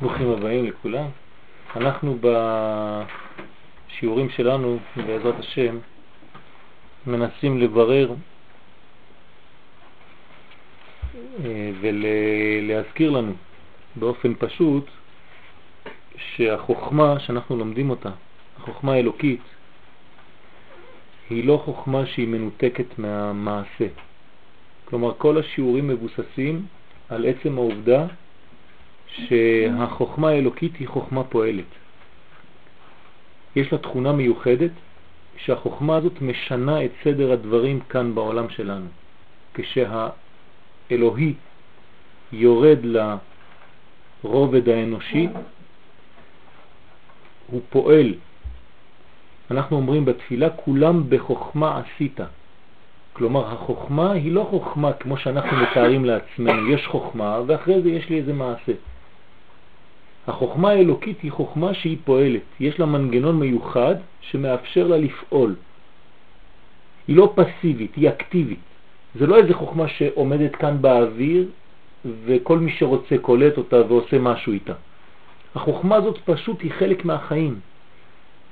ברוכים הבאים לכולם. אנחנו בשיעורים שלנו, בעזרת השם, מנסים לברר אה, ולהזכיר לנו באופן פשוט שהחוכמה שאנחנו לומדים אותה, החוכמה האלוקית, היא לא חוכמה שהיא מנותקת מהמעשה. כלומר, כל השיעורים מבוססים על עצם העובדה שהחוכמה האלוקית היא חוכמה פועלת. יש לה תכונה מיוחדת שהחוכמה הזאת משנה את סדר הדברים כאן בעולם שלנו. כשהאלוהי יורד לרובד האנושי, הוא פועל. אנחנו אומרים בתפילה, כולם בחוכמה עשית. כלומר, החוכמה היא לא חוכמה כמו שאנחנו מתארים לעצמנו. יש חוכמה ואחרי זה יש לי איזה מעשה. החוכמה האלוקית היא חוכמה שהיא פועלת, יש לה מנגנון מיוחד שמאפשר לה לפעול. היא לא פסיבית, היא אקטיבית. זה לא איזה חוכמה שעומדת כאן באוויר וכל מי שרוצה קולט אותה ועושה משהו איתה. החוכמה הזאת פשוט היא חלק מהחיים.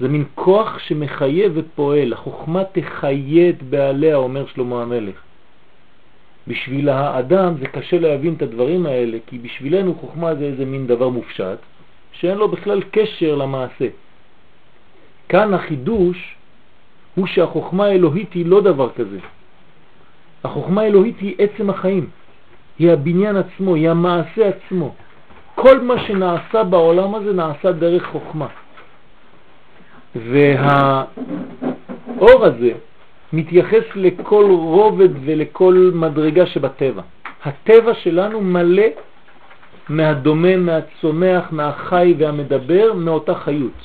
זה מין כוח שמחייב ופועל. החוכמה תחיה את בעליה, אומר שלמה המלך. בשביל האדם זה קשה להבין את הדברים האלה, כי בשבילנו חוכמה זה איזה מין דבר מופשט, שאין לו בכלל קשר למעשה. כאן החידוש הוא שהחוכמה האלוהית היא לא דבר כזה. החוכמה האלוהית היא עצם החיים, היא הבניין עצמו, היא המעשה עצמו. כל מה שנעשה בעולם הזה נעשה דרך חוכמה. והאור הזה מתייחס לכל רובד ולכל מדרגה שבטבע. הטבע שלנו מלא מהדומם, מהצומח, מהחי והמדבר, מאותה חיות.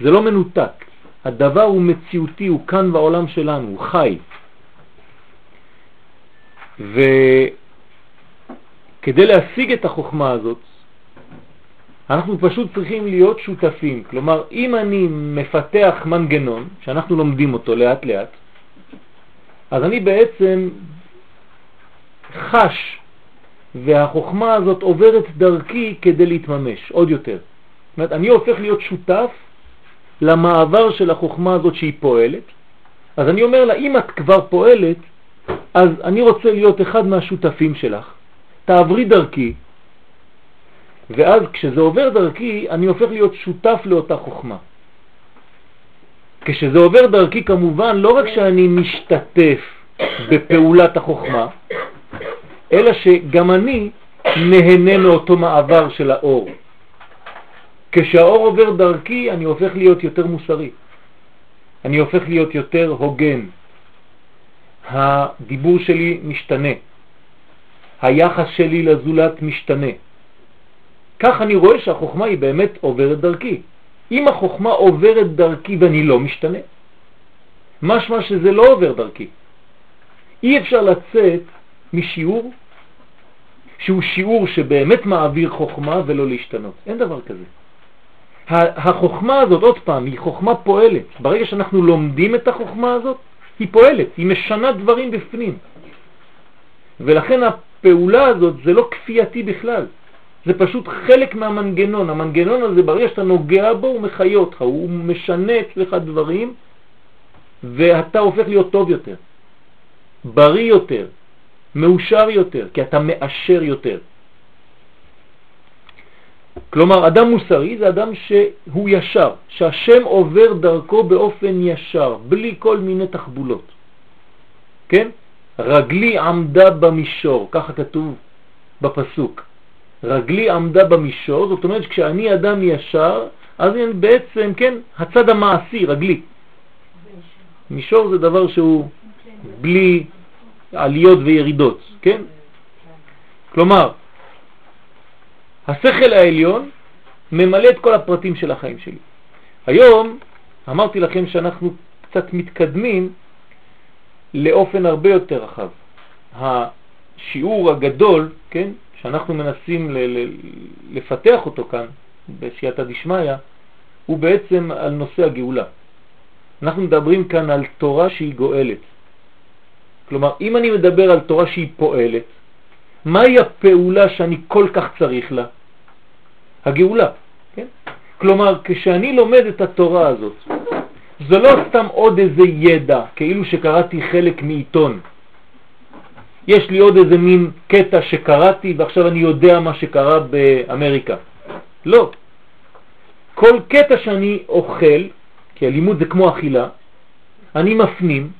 זה לא מנותק. הדבר הוא מציאותי, הוא כאן בעולם שלנו, הוא חי. וכדי להשיג את החוכמה הזאת, אנחנו פשוט צריכים להיות שותפים. כלומר, אם אני מפתח מנגנון, שאנחנו לומדים אותו לאט לאט, אז אני בעצם חש, והחוכמה הזאת עוברת דרכי כדי להתממש עוד יותר. זאת אומרת, אני הופך להיות שותף למעבר של החוכמה הזאת שהיא פועלת, אז אני אומר לה, אם את כבר פועלת, אז אני רוצה להיות אחד מהשותפים שלך, תעברי דרכי, ואז כשזה עובר דרכי, אני הופך להיות שותף לאותה חוכמה. כשזה עובר דרכי כמובן לא רק שאני משתתף בפעולת החוכמה, אלא שגם אני נהנה מאותו מעבר של האור. כשהאור עובר דרכי אני הופך להיות יותר מוסרי, אני הופך להיות יותר הוגן, הדיבור שלי משתנה, היחס שלי לזולת משתנה. כך אני רואה שהחוכמה היא באמת עוברת דרכי. אם החוכמה עוברת דרכי ואני לא משתנה, משמע שזה לא עובר דרכי. אי אפשר לצאת משיעור שהוא שיעור שבאמת מעביר חוכמה ולא להשתנות. אין דבר כזה. החוכמה הזאת, עוד פעם, היא חוכמה פועלת. ברגע שאנחנו לומדים את החוכמה הזאת, היא פועלת, היא משנה דברים בפנים. ולכן הפעולה הזאת זה לא כפייתי בכלל. זה פשוט חלק מהמנגנון. המנגנון הזה, ברגע שאתה נוגע בו, הוא מחיה אותך, הוא משנה אצלך דברים, ואתה הופך להיות טוב יותר, בריא יותר, מאושר יותר, כי אתה מאשר יותר. כלומר, אדם מוסרי זה אדם שהוא ישר, שהשם עובר דרכו באופן ישר, בלי כל מיני תחבולות. כן? רגלי עמדה במישור, ככה כתוב בפסוק. רגלי עמדה במישור, זאת אומרת כשאני אדם ישר, אז אני בעצם, כן, הצד המעשי, רגלי. מישור זה דבר שהוא בלי עליות וירידות, כן? כלומר, השכל העליון ממלא את כל הפרטים של החיים שלי. היום אמרתי לכם שאנחנו קצת מתקדמים לאופן הרבה יותר רחב. השיעור הגדול, כן, שאנחנו מנסים לפתח אותו כאן, בסייעתא דשמיא, הוא בעצם על נושא הגאולה. אנחנו מדברים כאן על תורה שהיא גואלת. כלומר, אם אני מדבר על תורה שהיא פועלת, מהי הפעולה שאני כל כך צריך לה? הגאולה. כן? כלומר, כשאני לומד את התורה הזאת, זה לא סתם עוד איזה ידע, כאילו שקראתי חלק מעיתון. יש לי עוד איזה מין קטע שקראתי ועכשיו אני יודע מה שקרה באמריקה. לא. כל קטע שאני אוכל, כי הלימוד זה כמו אכילה, אני מפנים,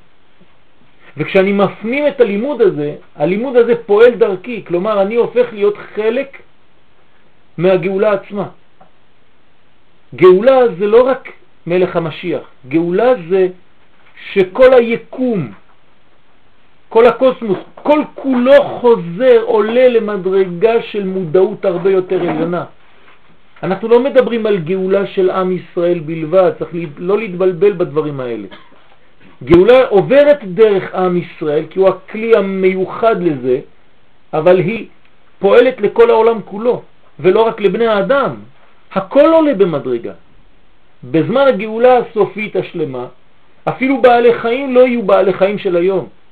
וכשאני מפנים את הלימוד הזה, הלימוד הזה פועל דרכי, כלומר אני הופך להיות חלק מהגאולה עצמה. גאולה זה לא רק מלך המשיח, גאולה זה שכל היקום, כל הקוסמוס, כל כולו חוזר, עולה למדרגה של מודעות הרבה יותר עליונה. אנחנו לא מדברים על גאולה של עם ישראל בלבד, צריך לא להתבלבל בדברים האלה. גאולה עוברת דרך עם ישראל, כי הוא הכלי המיוחד לזה, אבל היא פועלת לכל העולם כולו, ולא רק לבני האדם. הכל עולה במדרגה. בזמן הגאולה הסופית השלמה, אפילו בעלי חיים לא יהיו בעלי חיים של היום.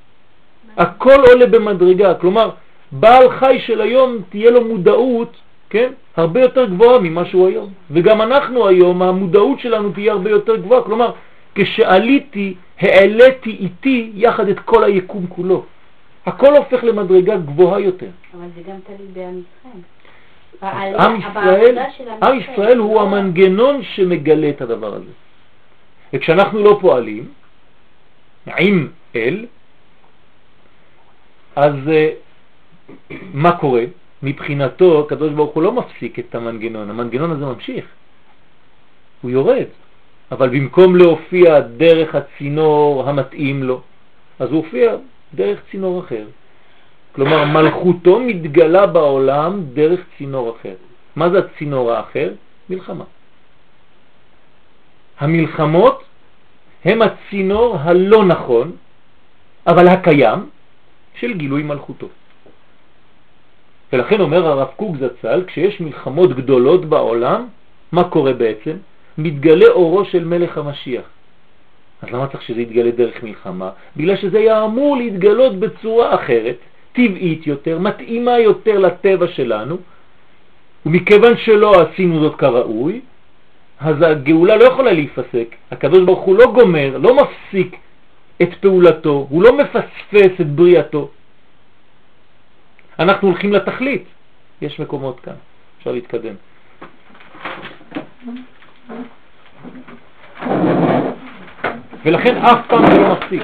הכל עולה במדרגה, כלומר, בעל חי של היום תהיה לו מודעות, כן, הרבה יותר גבוהה ממה שהוא היום. וגם אנחנו היום, המודעות שלנו תהיה הרבה יותר גבוהה, כלומר, כשעליתי, העליתי איתי יחד את כל היקום כולו. הכל הופך למדרגה גבוהה יותר. אבל זה גם תלוי בעם ישראל. עם ישראל, עם ישראל הוא המנגנון שמגלה את הדבר הזה. וכשאנחנו לא פועלים עם אל, אז אה, מה קורה? מבחינתו, הקדוש ברוך הוא לא מפסיק את המנגנון, המנגנון הזה ממשיך, הוא יורד, אבל במקום להופיע דרך הצינור המתאים לו, אז הוא הופיע דרך צינור אחר. כלומר, מלכותו מתגלה בעולם דרך צינור אחר. מה זה הצינור האחר? מלחמה. המלחמות הם הצינור הלא נכון, אבל הקיים, של גילוי מלכותו. ולכן אומר הרב קוק זצ"ל, כשיש מלחמות גדולות בעולם, מה קורה בעצם? מתגלה אורו של מלך המשיח. אז למה צריך שזה יתגלה דרך מלחמה? בגלל שזה היה אמור להתגלות בצורה אחרת, טבעית יותר, מתאימה יותר לטבע שלנו, ומכיוון שלא עשינו זאת כראוי, אז הגאולה לא יכולה להיפסק. הקדוש הוא לא גומר, לא מפסיק את פעולתו, הוא לא מפספס את בריאתו. אנחנו הולכים לתכלית. יש מקומות כאן, אפשר להתקדם. ולכן אף פעם זה לא מפסיק.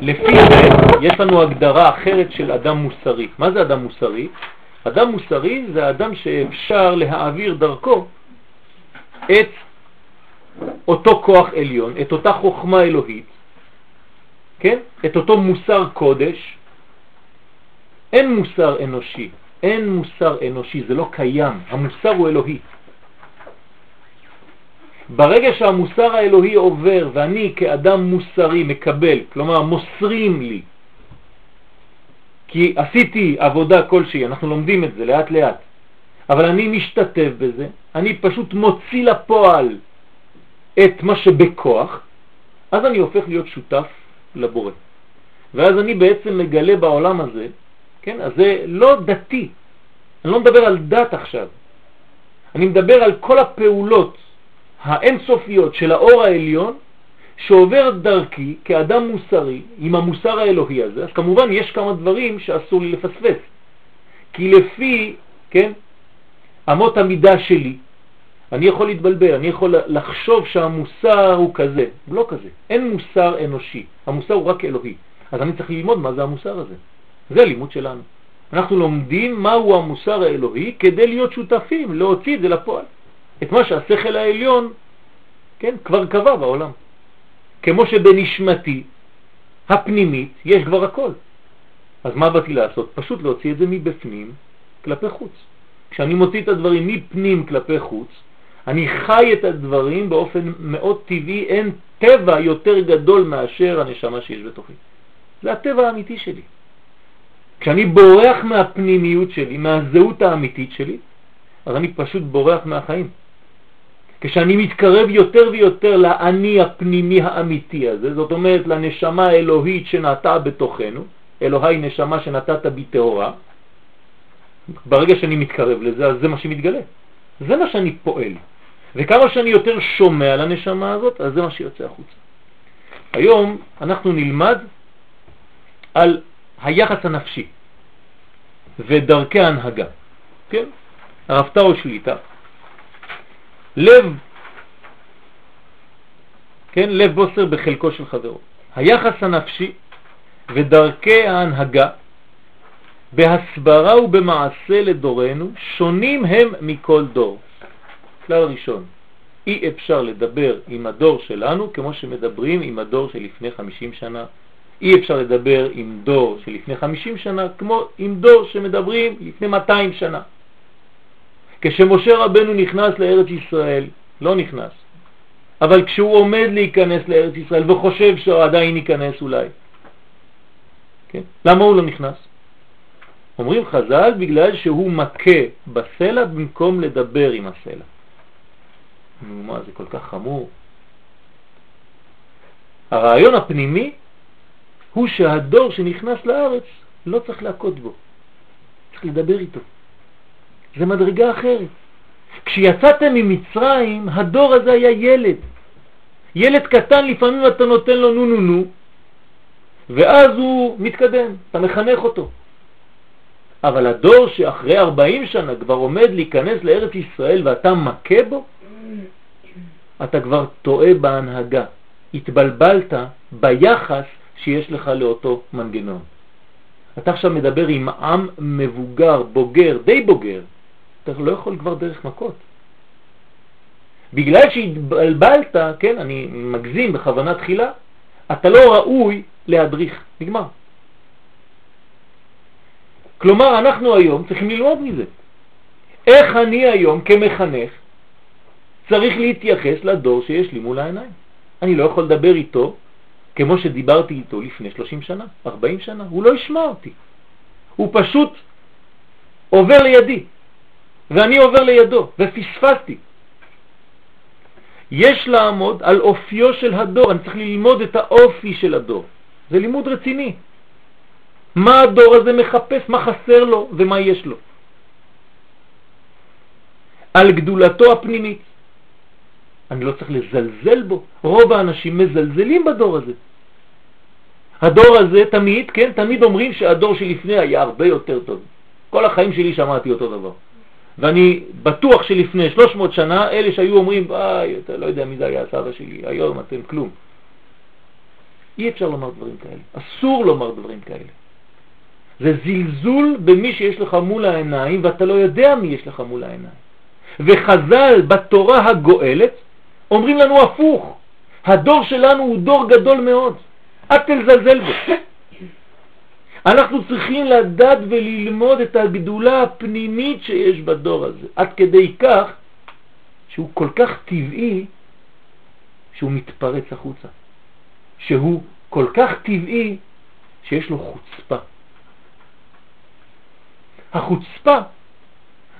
לפי זה יש לנו הגדרה אחרת של אדם מוסרי. מה זה אדם מוסרי? אדם מוסרי זה אדם שאפשר להעביר דרכו את אותו כוח עליון, את אותה חוכמה אלוהית, כן? את אותו מוסר קודש. אין מוסר אנושי, אין מוסר אנושי, זה לא קיים, המוסר הוא אלוהי. ברגע שהמוסר האלוהי עובר ואני כאדם מוסרי מקבל, כלומר מוסרים לי, כי עשיתי עבודה כלשהי, אנחנו לומדים את זה לאט לאט, אבל אני משתתף בזה, אני פשוט מוציא לפועל את מה שבכוח, אז אני הופך להיות שותף לבורא. ואז אני בעצם מגלה בעולם הזה, כן, אז זה לא דתי, אני לא מדבר על דת עכשיו, אני מדבר על כל הפעולות האינסופיות של האור העליון שעובר דרכי כאדם מוסרי עם המוסר האלוהי הזה, אז כמובן יש כמה דברים שאסור לי לפספס. כי לפי, כן, אמות המידה שלי, אני יכול להתבלבל, אני יכול לחשוב שהמוסר הוא כזה, לא כזה, אין מוסר אנושי, המוסר הוא רק אלוהי. אז אני צריך ללמוד מה זה המוסר הזה. זה הלימוד שלנו. אנחנו לומדים מהו המוסר האלוהי כדי להיות שותפים, להוציא את זה לפועל. את מה שהשכל העליון, כן, כבר קבע בעולם. כמו שבנשמתי הפנימית יש כבר הכל. אז מה באתי לעשות? פשוט להוציא את זה מבפנים כלפי חוץ. כשאני מוציא את הדברים מפנים כלפי חוץ, אני חי את הדברים באופן מאוד טבעי, אין טבע יותר גדול מאשר הנשמה שיש בתוכי. זה הטבע האמיתי שלי. כשאני בורח מהפנימיות שלי, מהזהות האמיתית שלי, אז אני פשוט בורח מהחיים. כשאני מתקרב יותר ויותר לאני הפנימי האמיתי הזה, זאת אומרת לנשמה האלוהית שנעתה בתוכנו, אלוהי נשמה שנתת בי טהורה, ברגע שאני מתקרב לזה, אז זה מה שמתגלה. זה מה שאני פועל. וכמה שאני יותר שומע לנשמה הזאת, אז זה מה שיוצא החוצה. היום אנחנו נלמד על היחס הנפשי ודרכי ההנהגה. כן? הרב טאו שליטה. לב, כן, לב בוסר בחלקו של חברו. היחס הנפשי ודרכי ההנהגה בהסברה ובמעשה לדורנו שונים הם מכל דור. כלל ראשון, אי אפשר לדבר עם הדור שלנו כמו שמדברים עם הדור שלפני 50 שנה. אי אפשר לדבר עם דור שלפני 50 שנה כמו עם דור שמדברים לפני 200 שנה. כשמשה רבנו נכנס לארץ ישראל, לא נכנס, אבל כשהוא עומד להיכנס לארץ ישראל וחושב שהוא עדיין ייכנס אולי, כן? למה הוא לא נכנס? אומרים חז"ל בגלל שהוא מכה בסלע במקום לדבר עם הסלע. נו מה, זה כל כך חמור. הרעיון הפנימי הוא שהדור שנכנס לארץ לא צריך להכות בו, צריך לדבר איתו. זה מדרגה אחרת. כשיצאתם ממצרים, הדור הזה היה ילד. ילד קטן, לפעמים אתה נותן לו נו נו נו, ואז הוא מתקדם, אתה מחנך אותו. אבל הדור שאחרי 40 שנה כבר עומד להיכנס לארץ ישראל ואתה מכה בו, אתה כבר טועה בהנהגה. התבלבלת ביחס שיש לך לאותו מנגנון. אתה עכשיו מדבר עם עם מבוגר, בוגר, די בוגר, אתה לא יכול כבר דרך מכות. בגלל שהתבלבלת, כן, אני מגזים בכוונה תחילה, אתה לא ראוי להדריך, נגמר. כלומר, אנחנו היום צריכים ללמוד מזה. איך אני היום כמחנך צריך להתייחס לדור שיש לי מול העיניים. אני לא יכול לדבר איתו כמו שדיברתי איתו לפני 30 שנה, 40 שנה, הוא לא ישמע אותי. הוא פשוט עובר לידי, ואני עובר לידו, ופספסתי. יש לעמוד על אופיו של הדור, אני צריך ללמוד את האופי של הדור. זה לימוד רציני. מה הדור הזה מחפש, מה חסר לו ומה יש לו. על גדולתו הפנימית. אני לא צריך לזלזל בו. רוב האנשים מזלזלים בדור הזה. הדור הזה תמיד, כן, תמיד אומרים שהדור שלפני היה הרבה יותר טוב. כל החיים שלי שמעתי אותו דבר. ואני בטוח שלפני 300 שנה אלה שהיו אומרים, איי, אתה לא יודע מי זה היה הסבא שלי, היום אתם כלום. אי אפשר לומר דברים כאלה, אסור לומר דברים כאלה. זה זלזול במי שיש לך מול העיניים ואתה לא יודע מי יש לך מול העיניים. וחז"ל בתורה הגואלת אומרים לנו הפוך, הדור שלנו הוא דור גדול מאוד, אל תלזלזל בו. אנחנו צריכים לדעת וללמוד את הגדולה הפנימית שיש בדור הזה, עד כדי כך שהוא כל כך טבעי שהוא מתפרץ החוצה, שהוא כל כך טבעי שיש לו חוצפה. החוצפה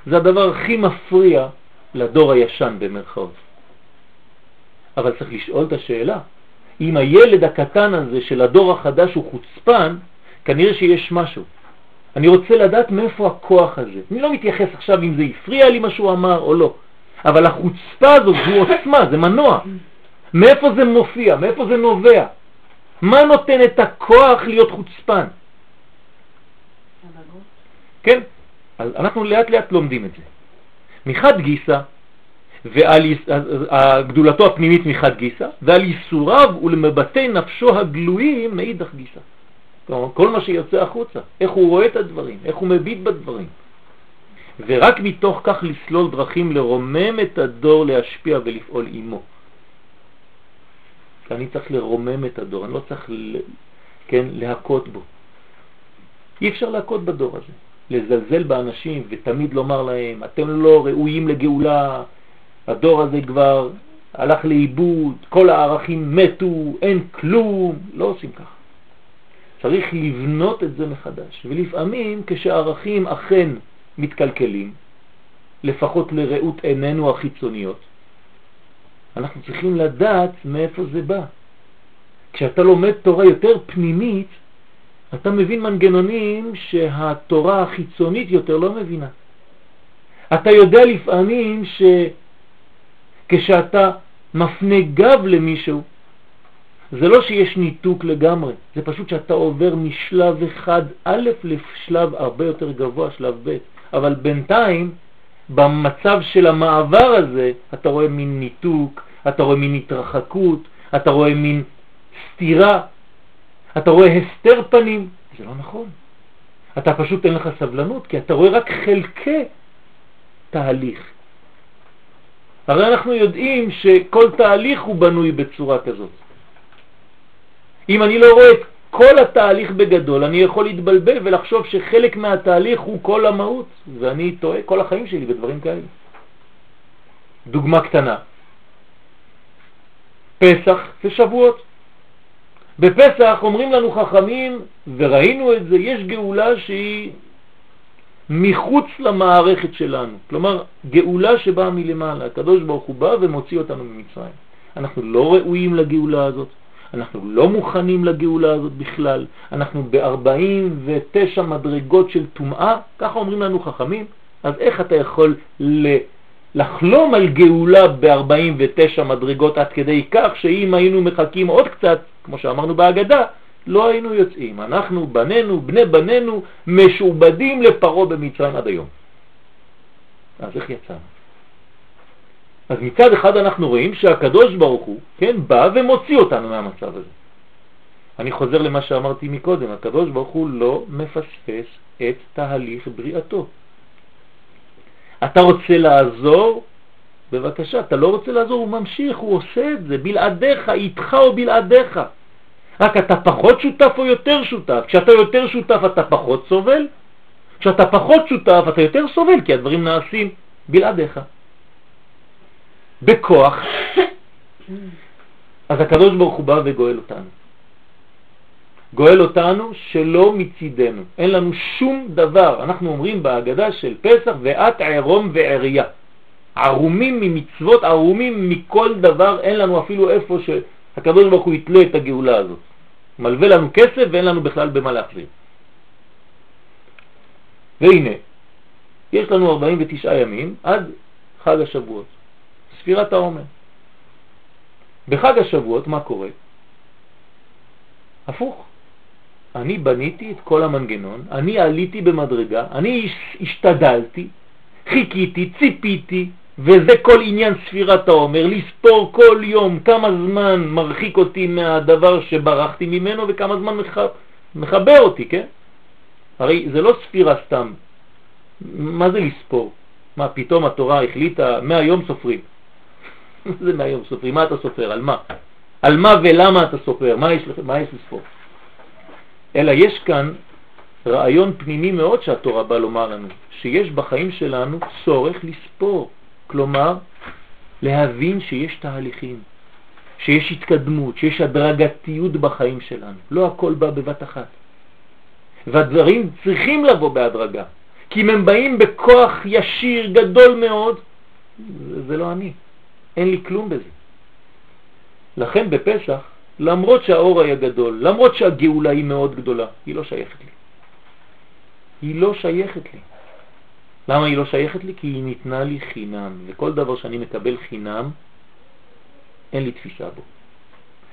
זה הדבר הכי מפריע לדור הישן במרכאות. אבל צריך לשאול את השאלה, אם הילד הקטן הזה של הדור החדש הוא חוצפן, כנראה שיש משהו. אני רוצה לדעת מאיפה הכוח הזה. אני לא מתייחס עכשיו אם זה הפריע לי מה שהוא אמר או לא, אבל החוצפה הזאת זו עוצמה, זה מנוע. מאיפה זה מופיע? מאיפה זה נובע? מה נותן את הכוח להיות חוצפן? כן, אז אנחנו לאט לאט לומדים את זה. מחד גיסא, ועל גדולתו הפנימית מחד גיסא, ועל ייסוריו ולמבטי נפשו הגלויים מאידך גיסא. כלומר, כל מה שיוצא החוצה, איך הוא רואה את הדברים, איך הוא מביט בדברים. ורק מתוך כך לסלול דרכים לרומם את הדור, להשפיע ולפעול עמו. אני צריך לרומם את הדור, אני לא צריך כן, להכות בו. אי אפשר להכות בדור הזה. לזלזל באנשים ותמיד לומר להם, אתם לא ראויים לגאולה, הדור הזה כבר הלך לאיבוד, כל הערכים מתו, אין כלום, לא עושים ככה. צריך לבנות את זה מחדש, ולפעמים כשערכים אכן מתקלקלים, לפחות לראות עינינו החיצוניות, אנחנו צריכים לדעת מאיפה זה בא. כשאתה לומד תורה יותר פנימית, אתה מבין מנגנונים שהתורה החיצונית יותר לא מבינה. אתה יודע לפעמים שכשאתה מפנה גב למישהו, זה לא שיש ניתוק לגמרי, זה פשוט שאתה עובר משלב אחד א' לשלב הרבה יותר גבוה, שלב ב', אבל בינתיים במצב של המעבר הזה אתה רואה מין ניתוק, אתה רואה מין התרחקות, אתה רואה מין סתירה, אתה רואה הסתר פנים, זה לא נכון. אתה פשוט אין לך סבלנות, כי אתה רואה רק חלקי תהליך. הרי אנחנו יודעים שכל תהליך הוא בנוי בצורה כזאת. אם אני לא רואה את כל התהליך בגדול, אני יכול להתבלבל ולחשוב שחלק מהתהליך הוא כל המהות, ואני טועה כל החיים שלי בדברים כאלה. דוגמה קטנה, פסח ושבועות. בפסח אומרים לנו חכמים, וראינו את זה, יש גאולה שהיא מחוץ למערכת שלנו. כלומר, גאולה שבאה מלמעלה. הקדוש ברוך הוא בא ומוציא אותנו ממצרים. אנחנו לא ראויים לגאולה הזאת, אנחנו לא מוכנים לגאולה הזאת בכלל, אנחנו ב-49 מדרגות של טומאה, ככה אומרים לנו חכמים, אז איך אתה יכול לחלום על גאולה ב-49 מדרגות עד כדי כך שאם היינו מחכים עוד קצת, כמו שאמרנו בהגדה, לא היינו יוצאים. אנחנו, בנינו, בני בנינו, משועבדים לפרו במצרים עד היום. אז איך יצאנו? אז מצד אחד אנחנו רואים שהקדוש ברוך הוא, כן, בא ומוציא אותנו מהמצב הזה. אני חוזר למה שאמרתי מקודם, הקדוש ברוך הוא לא מפספס את תהליך בריאתו. אתה רוצה לעזור, בבקשה, אתה לא רוצה לעזור, הוא ממשיך, הוא עושה את זה, בלעדיך, איתך או בלעדיך. רק אתה פחות שותף או יותר שותף. כשאתה יותר שותף אתה פחות סובל, כשאתה פחות שותף אתה יותר סובל, כי הדברים נעשים בלעדיך. בכוח, אז הקדוש ברוך הוא בא וגואל אותנו. גואל אותנו שלא מצידנו, אין לנו שום דבר. אנחנו אומרים בהגדה של פסח, ואת ערום ועריה. ערומים ממצוות, ערומים מכל דבר, אין לנו אפילו איפה שהקדוש ברוך הוא יתלה את הגאולה הזאת. מלווה לנו כסף ואין לנו בכלל במה להחזיר. והנה, יש לנו 49 ימים עד חג השבועות, ספירת העומר. בחג השבועות מה קורה? הפוך. אני בניתי את כל המנגנון, אני עליתי במדרגה, אני השתדלתי, חיכיתי, ציפיתי, וזה כל עניין ספירת העומר, לספור כל יום כמה זמן מרחיק אותי מהדבר שברחתי ממנו וכמה זמן מחבר אותי, כן? הרי זה לא ספירה סתם. מה זה לספור? מה, פתאום התורה החליטה, מהיום סופרים. זה מהיום סופרים? מה אתה סופר? על מה? על מה ולמה אתה סופר? מה יש, מה יש לספור? אלא יש כאן רעיון פנימי מאוד שהתורה באה לומר לנו, שיש בחיים שלנו צורך לספור. כלומר, להבין שיש תהליכים, שיש התקדמות, שיש הדרגתיות בחיים שלנו. לא הכל בא בבת אחת. והדברים צריכים לבוא בהדרגה, כי אם הם באים בכוח ישיר גדול מאוד, זה לא אני, אין לי כלום בזה. לכן בפסח, למרות שהאור היה גדול, למרות שהגאולה היא מאוד גדולה, היא לא שייכת לי. היא לא שייכת לי. למה היא לא שייכת לי? כי היא ניתנה לי חינם, וכל דבר שאני מקבל חינם, אין לי תפיסה בו.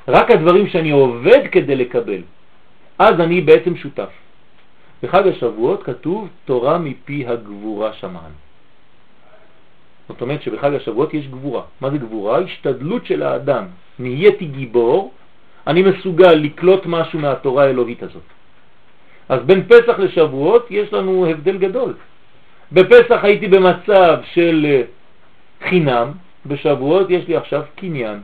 רק הדברים שאני עובד כדי לקבל, אז אני בעצם שותף. בחג השבועות כתוב תורה מפי הגבורה שמען. זאת אומרת שבחג השבועות יש גבורה. מה זה גבורה? השתדלות של האדם. נהייתי גיבור, אני מסוגל לקלוט משהו מהתורה האלוהית הזאת. אז בין פסח לשבועות יש לנו הבדל גדול. בפסח הייתי במצב של אה, חינם, בשבועות יש לי עכשיו קניין.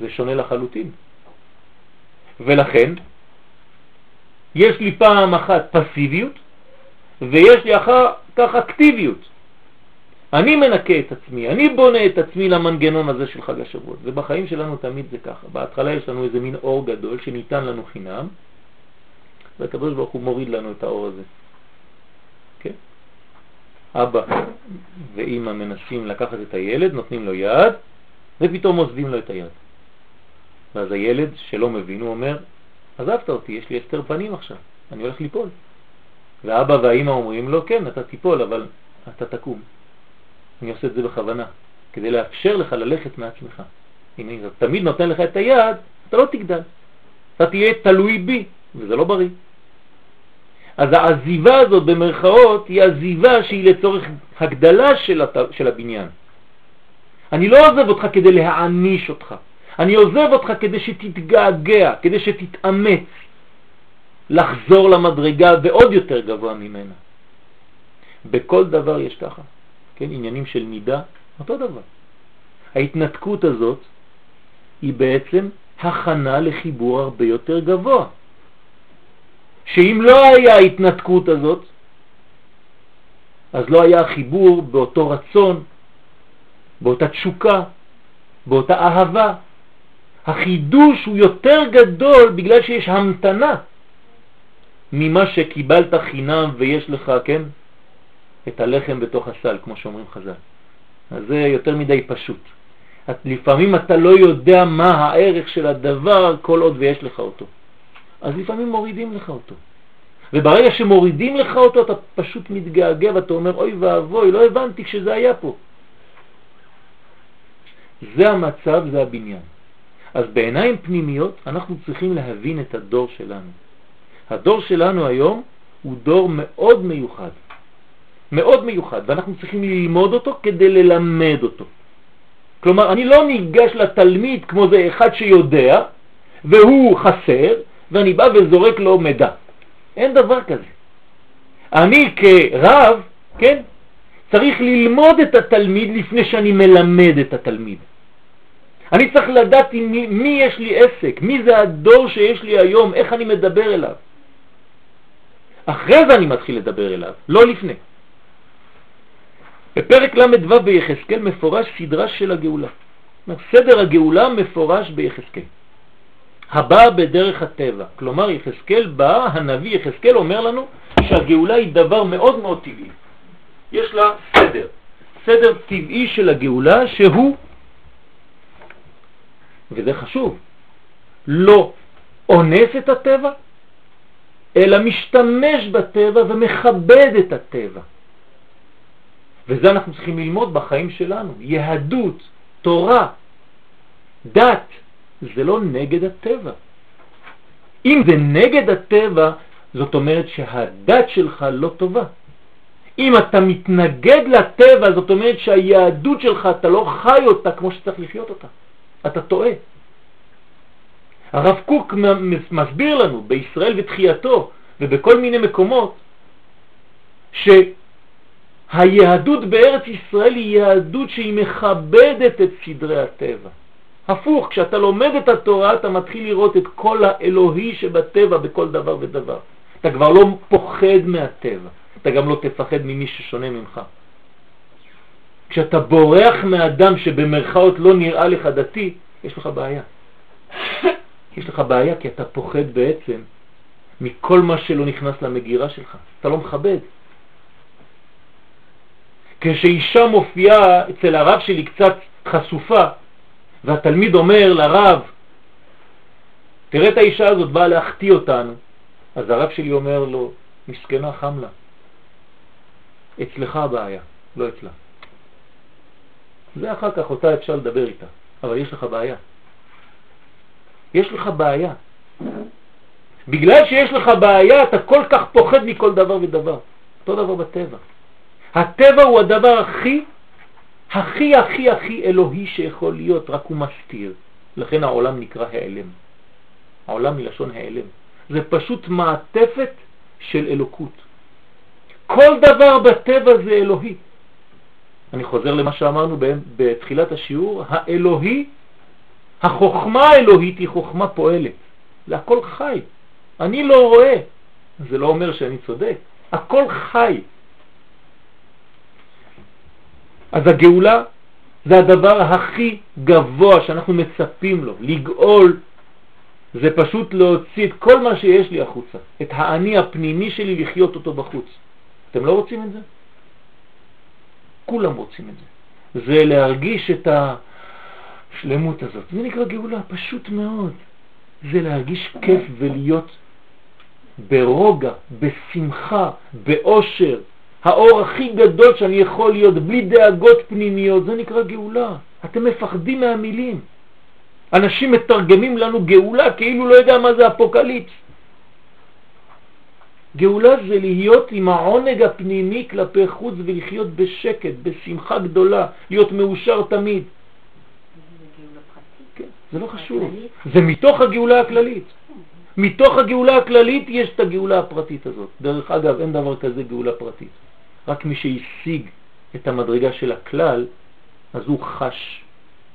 זה שונה לחלוטין. ולכן, יש לי פעם אחת פסיביות, ויש לי אחר כך אקטיביות. אני מנקה את עצמי, אני בונה את עצמי למנגנון הזה של חג השבועות, ובחיים שלנו תמיד זה ככה. בהתחלה יש לנו איזה מין אור גדול שניתן לנו חינם, והקדוש ברוך הוא מוריד לנו את האור הזה. כן? אבא ואימא מנסים לקחת את הילד, נותנים לו יד, ופתאום עוזבים לו את היד. ואז הילד שלא מבין, הוא אומר, עזבת אותי, יש לי הסתר פנים עכשיו, אני הולך ליפול. ואבא והאימא אומרים לו, כן, אתה תיפול, אבל אתה תקום. אני עושה את זה בכוונה, כדי לאפשר לך ללכת מעצמך. אם אני תמיד נותן לך את היד, אתה לא תגדל. אתה תהיה תלוי בי, וזה לא בריא. אז העזיבה הזאת במרכאות היא עזיבה שהיא לצורך הגדלה של, הת... של הבניין. אני לא עוזב אותך כדי להעניש אותך, אני עוזב אותך כדי שתתגעגע, כדי שתתאמץ לחזור למדרגה ועוד יותר גבוה ממנה. בכל דבר יש ככה, כן, עניינים של מידה, אותו דבר. ההתנתקות הזאת היא בעצם הכנה לחיבור הרבה יותר גבוה. שאם לא היה ההתנתקות הזאת, אז לא היה חיבור באותו רצון, באותה תשוקה, באותה אהבה. החידוש הוא יותר גדול בגלל שיש המתנה ממה שקיבלת חינם ויש לך, כן, את הלחם בתוך הסל, כמו שאומרים חז"ל. אז זה יותר מדי פשוט. את, לפעמים אתה לא יודע מה הערך של הדבר כל עוד ויש לך אותו. אז לפעמים מורידים לך אותו. וברגע שמורידים לך אותו אתה פשוט מתגעגע ואתה אומר אוי ואבוי, לא הבנתי כשזה היה פה. זה המצב, זה הבניין. אז בעיניים פנימיות אנחנו צריכים להבין את הדור שלנו. הדור שלנו היום הוא דור מאוד מיוחד. מאוד מיוחד, ואנחנו צריכים ללמוד אותו כדי ללמד אותו. כלומר, אני לא ניגש לתלמיד כמו זה אחד שיודע, והוא חסר, ואני בא וזורק לו מידע. אין דבר כזה. אני כרב, כן, צריך ללמוד את התלמיד לפני שאני מלמד את התלמיד. אני צריך לדעת עם מי, מי יש לי עסק, מי זה הדור שיש לי היום, איך אני מדבר אליו. אחרי זה אני מתחיל לדבר אליו, לא לפני. בפרק ל"ו ביחזקאל מפורש סדרה של הגאולה. סדר הגאולה מפורש ביחזקאל. הבא בדרך הטבע. כלומר, יחזקאל בא, הנביא יחזקאל אומר לנו שהגאולה היא דבר מאוד מאוד טבעי. יש לה סדר. סדר טבעי של הגאולה שהוא, וזה חשוב, לא אונס את הטבע, אלא משתמש בטבע ומכבד את הטבע. וזה אנחנו צריכים ללמוד בחיים שלנו. יהדות, תורה, דת, זה לא נגד הטבע. אם זה נגד הטבע, זאת אומרת שהדת שלך לא טובה. אם אתה מתנגד לטבע, זאת אומרת שהיהדות שלך, אתה לא חי אותה כמו שצריך לחיות אותה. אתה טועה. הרב קוק מסביר לנו בישראל ותחייתו ובכל מיני מקומות שהיהדות בארץ ישראל היא יהדות שהיא מכבדת את סדרי הטבע. הפוך, כשאתה לומד את התורה אתה מתחיל לראות את כל האלוהי שבטבע בכל דבר ודבר. אתה כבר לא פוחד מהטבע, אתה גם לא תפחד ממי ששונה ממך. כשאתה בורח מאדם שבמרכאות לא נראה לך דתי, יש לך בעיה. יש לך בעיה כי אתה פוחד בעצם מכל מה שלא נכנס למגירה שלך. אתה לא מכבד. כשאישה מופיעה אצל הרב שלי קצת חשופה, והתלמיד אומר לרב, תראה את האישה הזאת באה להחטיא אותנו, אז הרב שלי אומר לו, מסכנה חם לה, אצלך הבעיה, לא אצלה. זה אחר כך אותה אפשר לדבר איתה, אבל יש לך בעיה. יש לך בעיה. בגלל שיש לך בעיה אתה כל כך פוחד מכל דבר ודבר. אותו דבר בטבע. הטבע הוא הדבר הכי הכי הכי הכי אלוהי שיכול להיות, רק הוא מסתיר. לכן העולם נקרא העלם. העולם מלשון העלם. זה פשוט מעטפת של אלוקות. כל דבר בטבע זה אלוהי. אני חוזר למה שאמרנו בתחילת השיעור, האלוהי, החוכמה האלוהית היא חוכמה פועלת. זה הכל חי. אני לא רואה. זה לא אומר שאני צודק. הכל חי. אז הגאולה זה הדבר הכי גבוה שאנחנו מצפים לו, לגאול זה פשוט להוציא את כל מה שיש לי החוצה, את האני הפנימי שלי לחיות אותו בחוץ. אתם לא רוצים את זה? כולם רוצים את זה. זה להרגיש את השלמות הזאת. זה נקרא גאולה, פשוט מאוד. זה להרגיש כיף ולהיות ברוגע, בשמחה, באושר, האור הכי גדול שאני יכול להיות בלי דאגות פנימיות, זה נקרא גאולה. אתם מפחדים מהמילים. אנשים מתרגמים לנו גאולה כאילו לא יודע מה זה אפוקליפס. גאולה זה להיות עם העונג הפנימי כלפי חוץ ולחיות בשקט, בשמחה גדולה, להיות מאושר תמיד. כן, זה לא חשוב, זה מתוך הגאולה הכללית. מתוך הגאולה הכללית יש את הגאולה הפרטית הזאת. דרך אגב, אין דבר כזה גאולה פרטית. רק מי שהשיג את המדרגה של הכלל, אז הוא חש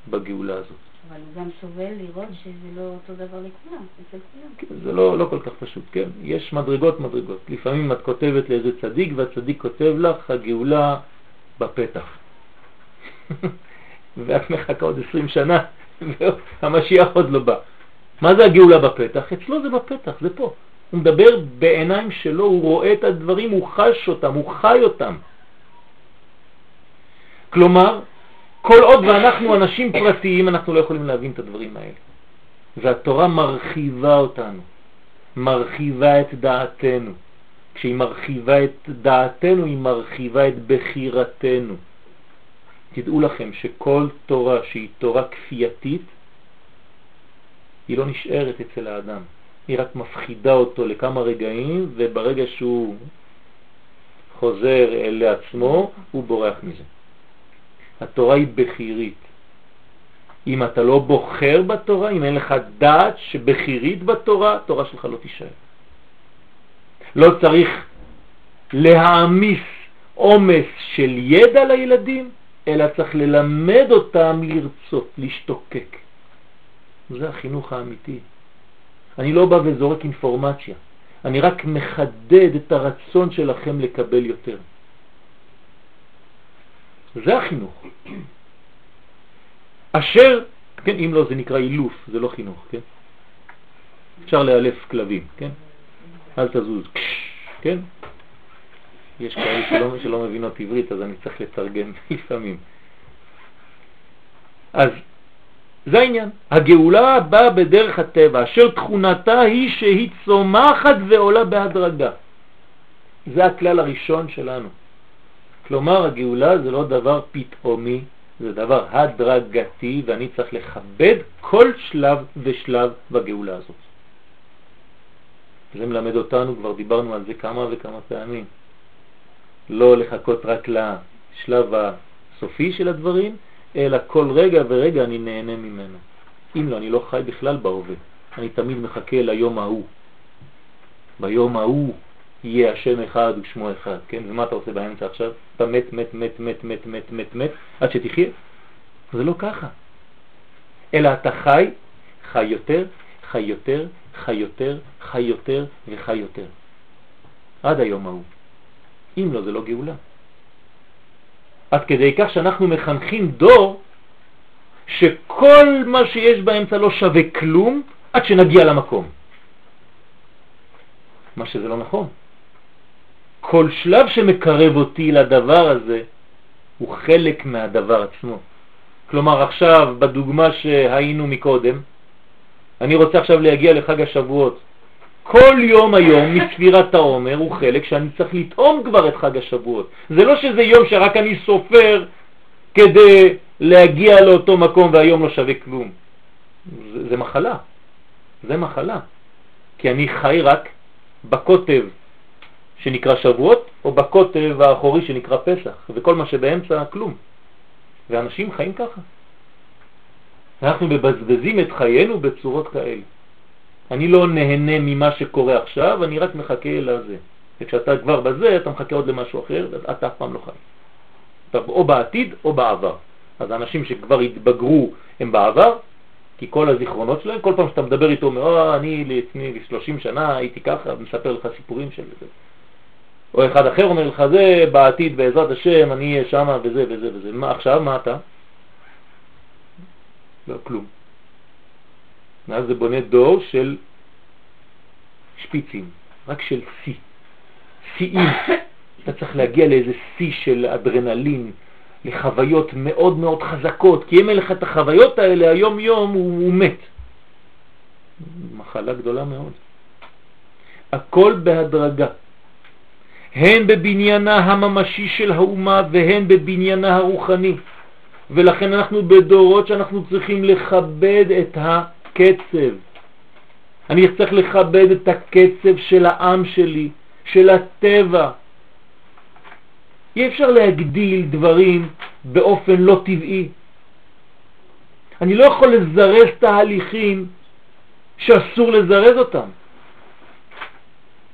בגאולה הזאת. אבל הוא גם סובל לראות שזה לא אותו דבר לכולם, אצל כולם. כן, זה לא, לא כל כך פשוט, כן? יש מדרגות מדרגות. לפעמים את כותבת לאיזה צדיק והצדיק כותב לך הגאולה בפתח. ואת מחכה עוד 20 שנה והמשיח עוד לא בא. מה זה הגאולה בפתח? אצלו זה בפתח, זה פה. הוא מדבר בעיניים שלו, הוא רואה את הדברים, הוא חש אותם, הוא חי אותם. כלומר, כל עוד ואנחנו אנשים פרטיים, אנחנו לא יכולים להבין את הדברים האלה. והתורה מרחיבה אותנו, מרחיבה את דעתנו. כשהיא מרחיבה את דעתנו, היא מרחיבה את בחירתנו. תדעו לכם שכל תורה שהיא תורה כפייתית, היא לא נשארת אצל האדם. היא רק מפחידה אותו לכמה רגעים, וברגע שהוא חוזר לעצמו, הוא בורח מזה. התורה היא בחירית. אם אתה לא בוחר בתורה, אם אין לך דעת שבחירית בתורה, התורה שלך לא תישאר. לא צריך להעמיס עומס של ידע לילדים, אלא צריך ללמד אותם לרצות, להשתוקק. זה החינוך האמיתי. אני לא בא וזורק אינפורמציה, אני רק מחדד את הרצון שלכם לקבל יותר. זה החינוך. אשר, כן, אם לא זה נקרא אילוף, זה לא חינוך, כן? אפשר לאלף כלבים, כן? אל תזוז, כן? יש כאלה שלא, שלא מבינות עברית, אז אני צריך לתרגם לפעמים. אז זה העניין. הגאולה באה בדרך הטבע, אשר תכונתה היא שהיא צומחת ועולה בהדרגה. זה הכלל הראשון שלנו. כלומר, הגאולה זה לא דבר פתאומי, זה דבר הדרגתי, ואני צריך לכבד כל שלב ושלב בגאולה הזאת. זה מלמד אותנו, כבר דיברנו על זה כמה וכמה פעמים. לא לחכות רק לשלב הסופי של הדברים, אלא כל רגע ורגע אני נהנה ממנו. אם לא, אני לא חי בכלל בהווה. אני תמיד מחכה ליום ההוא. ביום ההוא יהיה השם אחד ושמו אחד, כן? ומה אתה עושה באמצע עכשיו? אתה מת, מת, מת, מת, מת, מת, מת, מת, עד שתחיה? זה לא ככה. אלא אתה חי, חי יותר, חי יותר, חי יותר, חי יותר וחי יותר. עד היום ההוא. אם לא, זה לא גאולה. עד כדי כך שאנחנו מחנכים דור שכל מה שיש באמצע לא שווה כלום עד שנגיע למקום. מה שזה לא נכון. כל שלב שמקרב אותי לדבר הזה הוא חלק מהדבר עצמו. כלומר עכשיו בדוגמה שהיינו מקודם, אני רוצה עכשיו להגיע לחג השבועות. כל יום היום מספירת העומר הוא חלק שאני צריך לטעום כבר את חג השבועות. זה לא שזה יום שרק אני סופר כדי להגיע לאותו מקום והיום לא שווה כלום. זה, זה מחלה. זה מחלה. כי אני חי רק בקוטב שנקרא שבועות, או בקוטב האחורי שנקרא פסח, וכל מה שבאמצע כלום. ואנשים חיים ככה. אנחנו מבזבזים את חיינו בצורות כאלה. אני לא נהנה ממה שקורה עכשיו, אני רק מחכה לזה. וכשאתה כבר בזה, אתה מחכה עוד למשהו אחר, אתה אף פעם לא חי. אתה או בעתיד או בעבר. אז האנשים שכבר התבגרו הם בעבר, כי כל הזיכרונות שלהם, כל פעם שאתה מדבר איתו, אומר, אני לפני 30 שנה הייתי ככה, מספר לך סיפורים של זה. או אחד אחר אומר לך, זה בעתיד בעזרת השם, אני אהיה שמה וזה וזה וזה. מה עכשיו, מה אתה? לא, כלום. ואז זה בונה דור של שפיצים, רק של שיא, שיאים. אתה צריך להגיע לאיזה שיא של אדרנלין, לחוויות מאוד מאוד חזקות, כי אם אין לך את החוויות האלה, היום יום הוא, הוא מת. מחלה גדולה מאוד. הכל בהדרגה. הן בבניינה הממשי של האומה והן בבניינה הרוחני. ולכן אנחנו בדורות שאנחנו צריכים לכבד את הקצב. אני צריך לכבד את הקצב של העם שלי, של הטבע. אי אפשר להגדיל דברים באופן לא טבעי. אני לא יכול לזרז תהליכים שאסור לזרז אותם.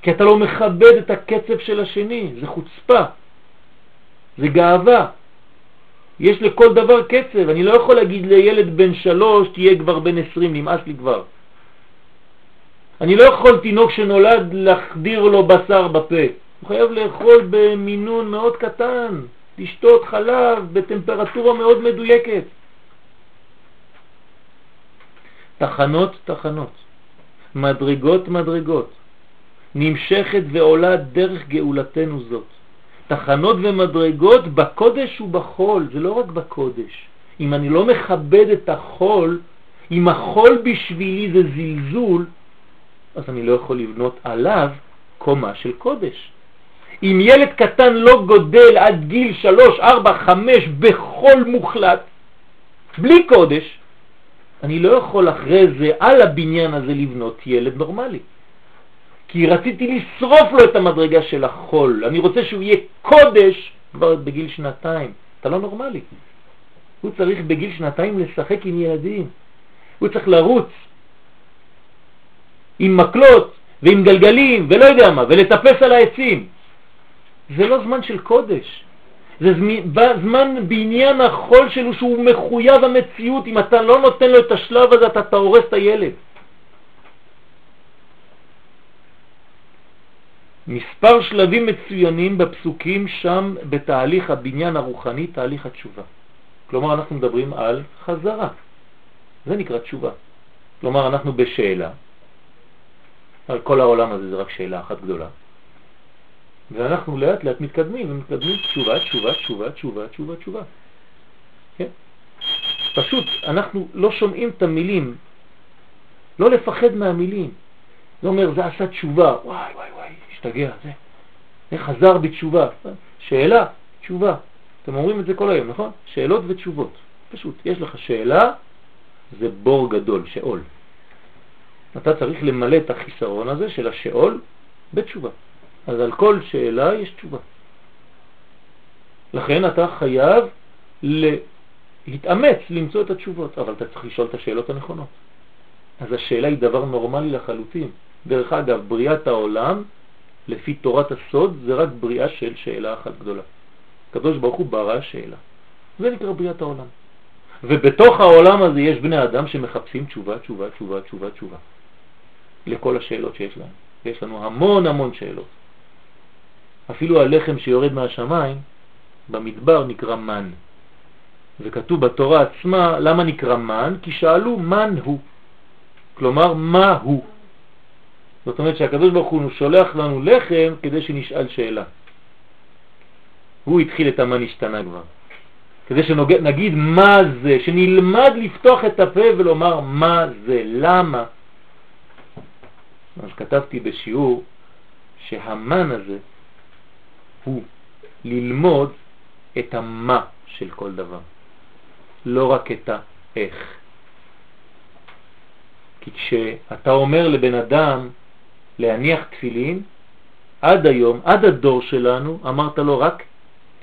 כי אתה לא מכבד את הקצב של השני, זה חוצפה, זה גאווה. יש לכל דבר קצב, אני לא יכול להגיד לילד בן שלוש תהיה כבר בן עשרים, נמאס לי כבר. אני לא יכול תינוק שנולד להחדיר לו בשר בפה, הוא חייב לאכול במינון מאוד קטן, לשתות חלב בטמפרטורה מאוד מדויקת. תחנות תחנות, מדרגות מדרגות, נמשכת ועולה דרך גאולתנו זאת. תחנות ומדרגות בקודש ובחול, זה לא רק בקודש. אם אני לא מכבד את החול, אם החול בשבילי זה זלזול, אז אני לא יכול לבנות עליו קומה של קודש. אם ילד קטן לא גודל עד גיל שלוש, ארבע, חמש בחול מוחלט, בלי קודש, אני לא יכול אחרי זה על הבניין הזה לבנות ילד נורמלי. כי רציתי לשרוף לו את המדרגה של החול. אני רוצה שהוא יהיה קודש כבר בגיל שנתיים. אתה לא נורמלי. הוא צריך בגיל שנתיים לשחק עם ילדים. הוא צריך לרוץ עם מקלות ועם גלגלים ולא יודע מה, ולטפס על העצים. זה לא זמן של קודש. זה זמן בעניין החול שלו שהוא מחויב המציאות. אם אתה לא נותן לו את השלב הזה, אתה תהורס את הילד. מספר שלבים מצוינים בפסוקים שם בתהליך הבניין הרוחני, תהליך התשובה. כלומר, אנחנו מדברים על חזרה. זה נקרא תשובה. כלומר, אנחנו בשאלה. על כל העולם הזה זה רק שאלה אחת גדולה. ואנחנו לאט לאט מתקדמים ומתקדמים תשובה, תשובה, תשובה, תשובה, תשובה, תשובה. כן? פשוט אנחנו לא שומעים את המילים, לא לפחד מהמילים. זה אומר, זה עשה תשובה, וואי וואי וואי, השתגע, זה, זה חזר בתשובה. שאלה, תשובה. אתם אומרים את זה כל היום, נכון? שאלות ותשובות. פשוט, יש לך שאלה, זה בור גדול, שאול. אתה צריך למלא את החיסרון הזה של השאול בתשובה. אז על כל שאלה יש תשובה. לכן אתה חייב להתאמץ למצוא את התשובות, אבל אתה צריך לשאול את השאלות הנכונות. אז השאלה היא דבר נורמלי לחלוטין. דרך אגב, בריאת העולם, לפי תורת הסוד, זה רק בריאה של שאלה אחת גדולה. הקדוש ברוך הוא ברא שאלה. זה נקרא בריאת העולם. ובתוך העולם הזה יש בני אדם שמחפשים תשובה, תשובה, תשובה, תשובה, תשובה. לכל השאלות שיש להם. יש לנו המון המון שאלות. אפילו הלחם שיורד מהשמיים במדבר נקרא מן. וכתוב בתורה עצמה, למה נקרא מן? כי שאלו מן הוא. כלומר, מה הוא? זאת אומרת שהקדוש ברוך הוא שולח לנו לחם כדי שנשאל שאלה. הוא התחיל את המה נשתנה כבר. כדי שנגיד מה זה, שנלמד לפתוח את הפה ולומר מה זה, למה. אז כתבתי בשיעור שהמן הזה הוא ללמוד את המה של כל דבר, לא רק את האיך. כי כשאתה אומר לבן אדם להניח תפילין, עד היום, עד הדור שלנו, אמרת לו רק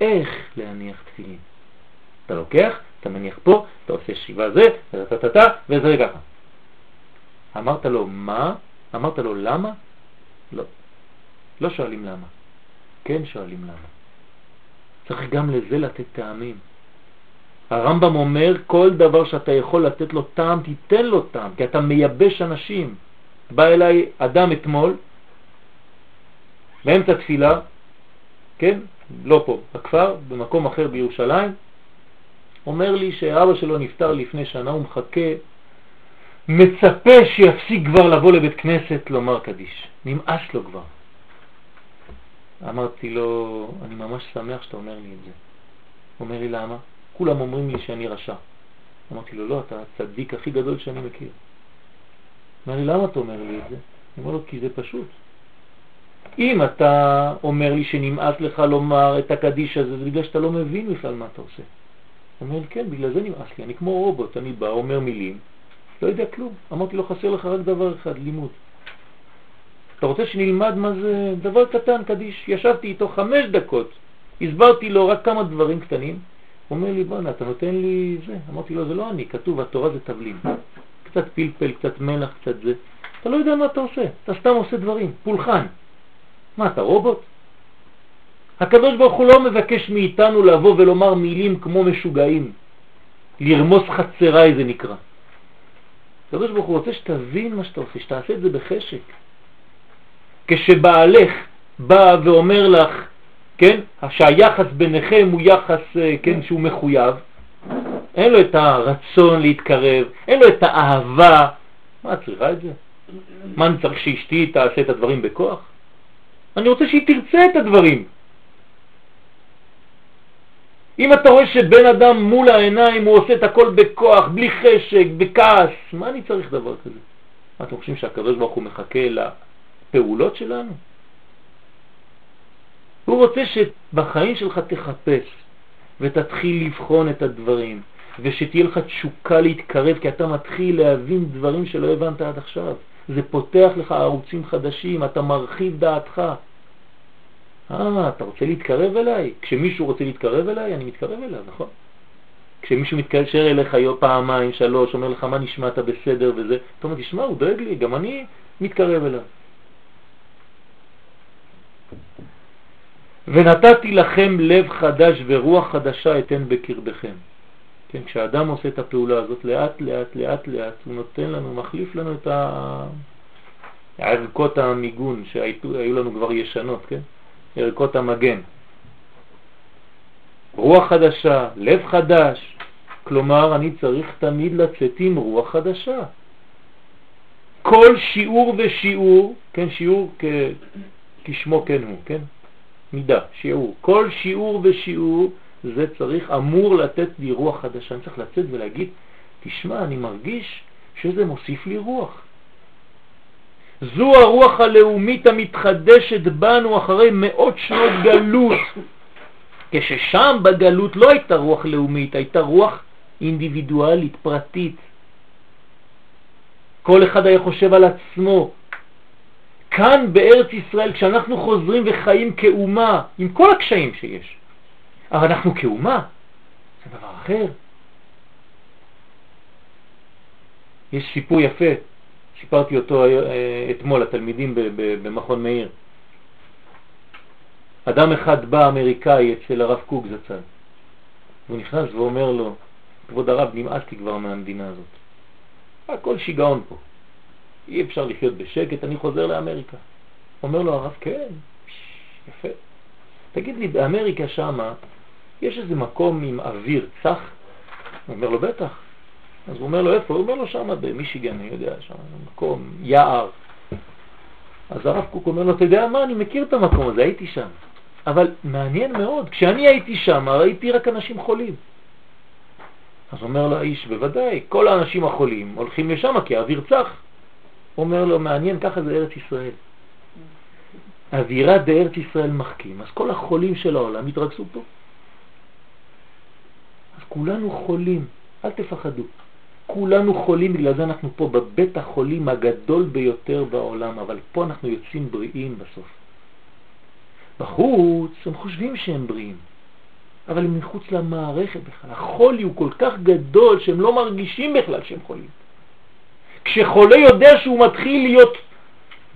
איך להניח תפילין. אתה לוקח, אתה מניח פה, אתה עושה שיבה זה, וזה וזה ככה. אמרת לו מה? אמרת לו למה? לא. לא שואלים למה. כן שואלים למה. צריך גם לזה לתת טעמים. הרמב"ם אומר, כל דבר שאתה יכול לתת לו טעם, תיתן לו טעם, כי אתה מייבש אנשים. בא אליי אדם אתמול, באמצע תפילה, כן, לא פה, בכפר, במקום אחר בירושלים, אומר לי שאבא שלו נפטר לפני שנה, הוא מחכה, מצפה שיפסיק כבר לבוא לבית כנסת לומר קדיש. נמאס לו כבר. אמרתי לו, אני ממש שמח שאתה אומר לי את זה. אומר לי, למה? כולם אומרים לי שאני רשע. אמרתי לו, לא, אתה הצדיק הכי גדול שאני מכיר. אמר לי, למה אתה אומר לי את זה? אני אומר לו, כי זה פשוט. אם אתה אומר לי שנמאס לך לומר את הקדיש הזה, זה בגלל שאתה לא מבין בכלל מה אתה עושה. אומר לי, כן, בגלל זה נמאס לי, אני כמו רובוט, אני בא, אומר מילים, לא יודע כלום. אמרתי לו, חסר לך רק דבר אחד, לימוד. אתה רוצה שנלמד מה זה דבר קטן, קדיש? ישבתי איתו חמש דקות, הסברתי לו רק כמה דברים קטנים, הוא אומר לי, בוא'נה, אתה נותן לי זה. אמרתי לו, זה לא אני, כתוב, התורה זה תבלין. קצת פלפל, קצת מלח, קצת זה. אתה לא יודע מה אתה עושה, אתה סתם עושה דברים, פולחן. מה, אתה רובוט? הקדוש ברוך הוא לא מבקש מאיתנו לבוא ולומר מילים כמו משוגעים, לרמוס חצריי זה נקרא. הקדוש ברוך הוא רוצה שתבין מה שאתה עושה, שתעשה את זה בחשק. כשבעלך בא ואומר לך, כן, שהיחס ביניכם הוא יחס, אה, כן, שהוא מחויב, אין לו את הרצון להתקרב, אין לו את האהבה, מה את צריכה את זה? מה אני צריך שאשתי תעשה את הדברים בכוח? אני רוצה שהיא תרצה את הדברים. אם אתה רואה שבן אדם מול העיניים הוא עושה את הכל בכוח, בלי חשק, בכעס, מה אני צריך דבר כזה? מה אתם חושבים שהקדוש ברוך הוא מחכה לפעולות שלנו? הוא רוצה שבחיים שלך תחפש ותתחיל לבחון את הדברים ושתהיה לך תשוקה להתקרב כי אתה מתחיל להבין דברים שלא הבנת עד עכשיו. זה פותח לך ערוצים חדשים, אתה מרחיב דעתך. אה, אתה רוצה להתקרב אליי? כשמישהו רוצה להתקרב אליי, אני מתקרב אליו, נכון? כשמישהו מתקשר אליך פעמיים, שלוש, אומר לך מה נשמעת בסדר וזה, אתה אומר, תשמע, הוא דואג לי, גם אני מתקרב אליו. ונתתי לכם לב חדש ורוח חדשה אתן בקרבכם. כן, כשאדם עושה את הפעולה הזאת לאט לאט לאט לאט, הוא נותן לנו, מחליף לנו את הערכות המיגון שהיו לנו כבר ישנות, כן? ערכות המגן. רוח חדשה, לב חדש, כלומר אני צריך תמיד לצאת עם רוח חדשה. כל שיעור ושיעור, כן, שיעור כ... כשמו כן הוא, כן? מידה, שיעור. כל שיעור ושיעור זה צריך, אמור לתת לי רוח חדשה. אני צריך לצאת ולהגיד, תשמע, אני מרגיש שזה מוסיף לי רוח. זו הרוח הלאומית המתחדשת בנו אחרי מאות שנות גלות. כששם בגלות לא הייתה רוח לאומית, הייתה רוח אינדיבידואלית, פרטית. כל אחד היה חושב על עצמו. כאן בארץ ישראל, כשאנחנו חוזרים וחיים כאומה, עם כל הקשיים שיש, אבל אנחנו כאומה, זה דבר אחר. יש סיפור יפה סיפרתי אותו אה, אתמול לתלמידים במכון מאיר. אדם אחד בא אמריקאי אצל הרב קוק זצ"ל. הוא נכנס ואומר לו, כבוד הרב, נמאס לי כבר מהמדינה הזאת. הכל שיגעון פה. אי אפשר לחיות בשקט, אני חוזר לאמריקה. אומר לו הרב, כן, יפה. תגיד לי, באמריקה שמה יש איזה מקום עם אוויר צח? הוא אומר לו, בטח. אז הוא אומר לו, איפה? הוא אומר לו, שם במישיגן, אני יודע, שם מקום, יער. אז הרב קוק אומר לו, אתה יודע מה, אני מכיר את המקום הזה, הייתי שם. אבל מעניין מאוד, כשאני הייתי שם, ראיתי רק אנשים חולים. אז אומר לו האיש, בוודאי, כל האנשים החולים הולכים לשם כי האוויר צח. אומר לו, מעניין, ככה זה ארץ ישראל. אווירה בארץ ישראל מחכים, אז כל החולים של העולם התרכזו פה. אז כולנו חולים, אל תפחדו. כולנו חולים, בגלל זה אנחנו פה בבית החולים הגדול ביותר בעולם, אבל פה אנחנו יוצאים בריאים בסוף. בחוץ הם חושבים שהם בריאים, אבל הם מחוץ למערכת בכלל. החולי הוא כל כך גדול שהם לא מרגישים בכלל שהם חולים. כשחולה יודע שהוא מתחיל להיות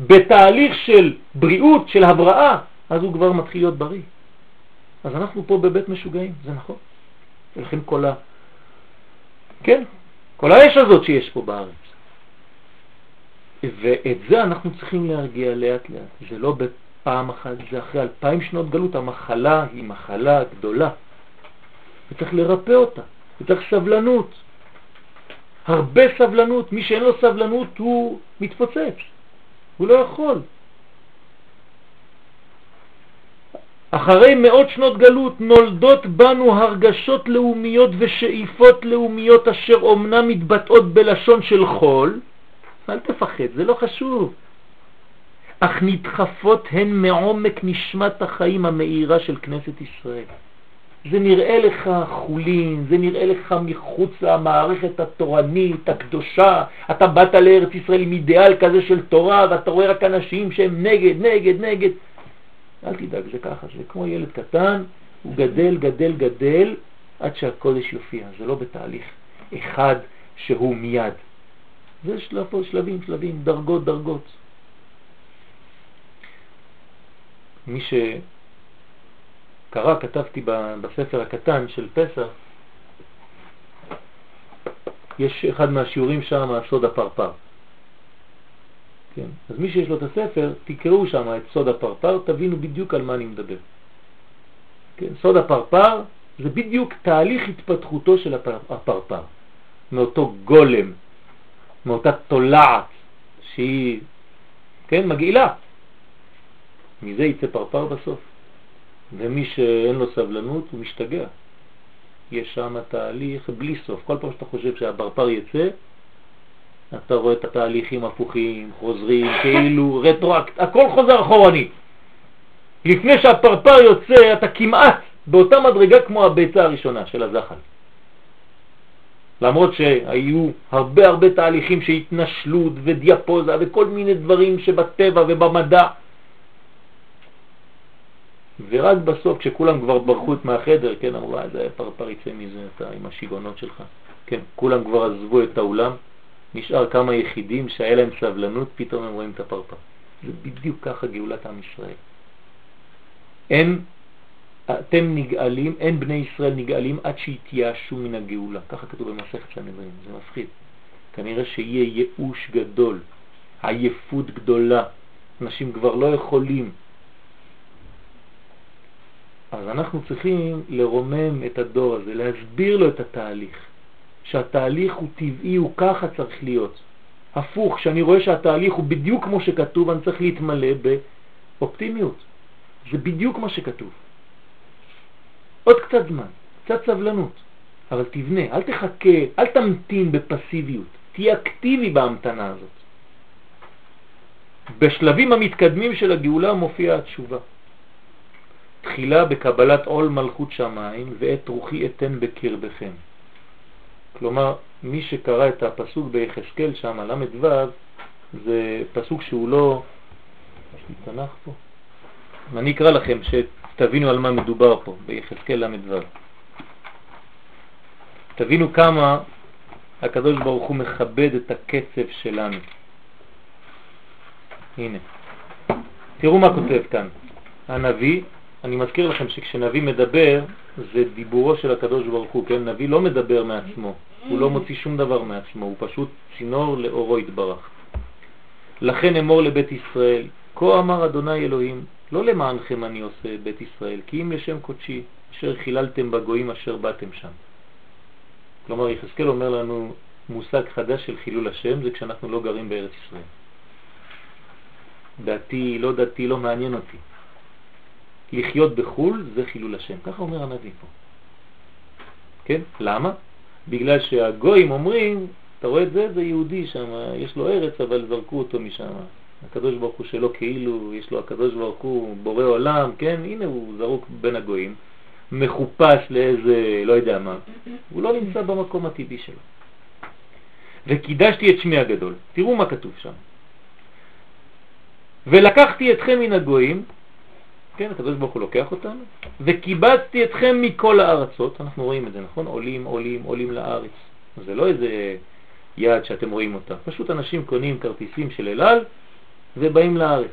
בתהליך של בריאות, של הבראה, אז הוא כבר מתחיל להיות בריא. אז אנחנו פה בבית משוגעים, זה נכון. ולכן כל ה... כן, כל האש הזאת שיש פה בארץ. ואת זה אנחנו צריכים להרגיע לאט לאט. זה לא בפעם אחת, זה אחרי אלפיים שנות גלות. המחלה היא מחלה גדולה, וצריך לרפא אותה, וצריך סבלנות. הרבה סבלנות. מי שאין לו סבלנות הוא מתפוצץ, הוא לא יכול. אחרי מאות שנות גלות נולדות בנו הרגשות לאומיות ושאיפות לאומיות אשר אומנם מתבטאות בלשון של חול, אל תפחד, זה לא חשוב, אך נדחפות הן מעומק נשמת החיים המאירה של כנסת ישראל. זה נראה לך חולין, זה נראה לך מחוץ למערכת התורנית, הקדושה, אתה באת לארץ ישראל עם אידיאל כזה של תורה ואתה רואה רק אנשים שהם נגד, נגד, נגד. אל תדאג, זה ככה, זה כמו ילד קטן, הוא גדל, גדל, גדל, עד שהקודש יופיע. זה לא בתהליך אחד שהוא מיד. זה שלב, שלבים, שלבים, דרגות, דרגות. מי שקרא, כתבתי בספר הקטן של פסח, יש אחד מהשיעורים שם, סוד הפרפר. כן? אז מי שיש לו את הספר, תקראו שם את סוד הפרפר, תבינו בדיוק על מה אני מדבר. כן? סוד הפרפר זה בדיוק תהליך התפתחותו של הפרפר, מאותו גולם, מאותה תולעת שהיא, כן, מגעילה. מזה יצא פרפר בסוף. ומי שאין לו סבלנות הוא משתגע. יש שם תהליך בלי סוף. כל פעם שאתה חושב שהפרפר יצא, אתה רואה את התהליכים הפוכים, חוזרים, כאילו רטרואקט, הכל חוזר אחורנית. לפני שהפרפר יוצא, אתה כמעט באותה מדרגה כמו הביצה הראשונה של הזחל. למרות שהיו הרבה הרבה תהליכים שהתנשלות ודיאפוזה וכל מיני דברים שבטבע ובמדע. ורק בסוף, כשכולם כבר ברחו את מהחדר, כן, אמרו, זה פרפר יצא מזה, אתה עם השיגונות שלך. כן, כולם כבר עזבו את האולם, נשאר כמה יחידים שהיה להם סבלנות, פתאום הם רואים את הפרפר. זה בדיוק ככה גאולת עם ישראל. אין, אתם נגאלים, אין בני ישראל נגאלים עד שיתייאשו מן הגאולה. ככה כתוב במסכת סנהדרין, זה מפחיד. כנראה שיהיה ייאוש גדול, עייפות גדולה, אנשים כבר לא יכולים. אז אנחנו צריכים לרומם את הדור הזה, להסביר לו את התהליך. שהתהליך הוא טבעי, הוא ככה צריך להיות. הפוך, שאני רואה שהתהליך הוא בדיוק כמו שכתוב, אני צריך להתמלא באופטימיות. זה בדיוק מה שכתוב. עוד קצת זמן, קצת סבלנות, אבל תבנה, אל תחכה, אל תמתין בפסיביות, תהיה אקטיבי בהמתנה הזאת. בשלבים המתקדמים של הגאולה מופיעה התשובה. תחילה בקבלת עול מלכות שמיים ואת רוחי אתן בקרבכם. כלומר, מי שקרא את הפסוק ביחזקאל שם, ל"ו, זה פסוק שהוא לא... יש לי תנ"ך פה? אני אקרא לכם שתבינו על מה מדובר פה, ביחזקאל ל"ו. תבינו כמה הקדוש ברוך הוא מכבד את הקצב שלנו. הנה, תראו מה כותב כאן. הנביא אני מזכיר לכם שכשנביא מדבר, זה דיבורו של הקדוש ברוך הוא, כן? נביא לא מדבר מעצמו, הוא לא מוציא שום דבר מעצמו, הוא פשוט צינור לאורו התברך. לכן אמור לבית ישראל, כה אמר אדוני אלוהים, לא למענכם אני עושה בית ישראל, כי אם לשם קודשי, אשר חיללתם בגויים אשר באתם שם. כלומר, יחזקאל אומר לנו מושג חדש של חילול השם, זה כשאנחנו לא גרים בארץ ישראל. דתי, לא דתי, לא מעניין אותי. לחיות בחו"ל זה חילול השם. ככה אומר הנביא פה. כן? למה? בגלל שהגויים אומרים, אתה רואה את זה? זה יהודי שם, יש לו ארץ אבל זרקו אותו משם. הקדוש ברוך הוא שלו כאילו, יש לו הקדוש ברוך הוא בורא עולם, כן? הנה הוא זרוק בין הגויים, מחופש לאיזה, לא יודע מה. הוא לא נמצא במקום הטבעי שלו. וקידשתי את שמי הגדול. תראו מה כתוב שם. ולקחתי אתכם מן הגויים כן, הקדוש ברוך הוא לוקח אותנו, וקיבצתי אתכם מכל הארצות, אנחנו רואים את זה, נכון? עולים, עולים, עולים לארץ. זה לא איזה יד שאתם רואים אותה, פשוט אנשים קונים כרטיסים של אלעל ובאים לארץ.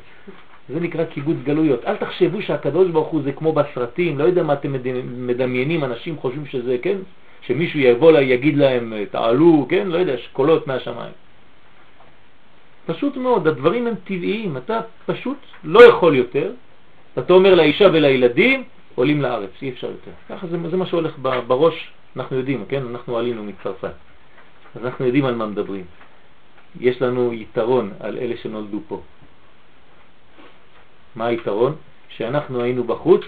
זה נקרא קיבוץ גלויות. אל תחשבו שהקדוש ברוך הוא זה כמו בסרטים, לא יודע מה אתם מדמיינים, אנשים חושבים שזה, כן? שמישהו יבוא לה, יגיד להם, תעלו, כן? לא יודע, שקולות מהשמיים. פשוט מאוד, הדברים הם טבעיים, אתה פשוט לא יכול יותר, אתה אומר לאישה ולילדים, עולים לארץ, אי אפשר יותר. ככה זה, זה מה שהולך בראש, אנחנו יודעים, כן? אנחנו עלינו מצרפת, אז אנחנו יודעים על מה מדברים. יש לנו יתרון על אלה שנולדו פה. מה היתרון? שאנחנו היינו בחוץ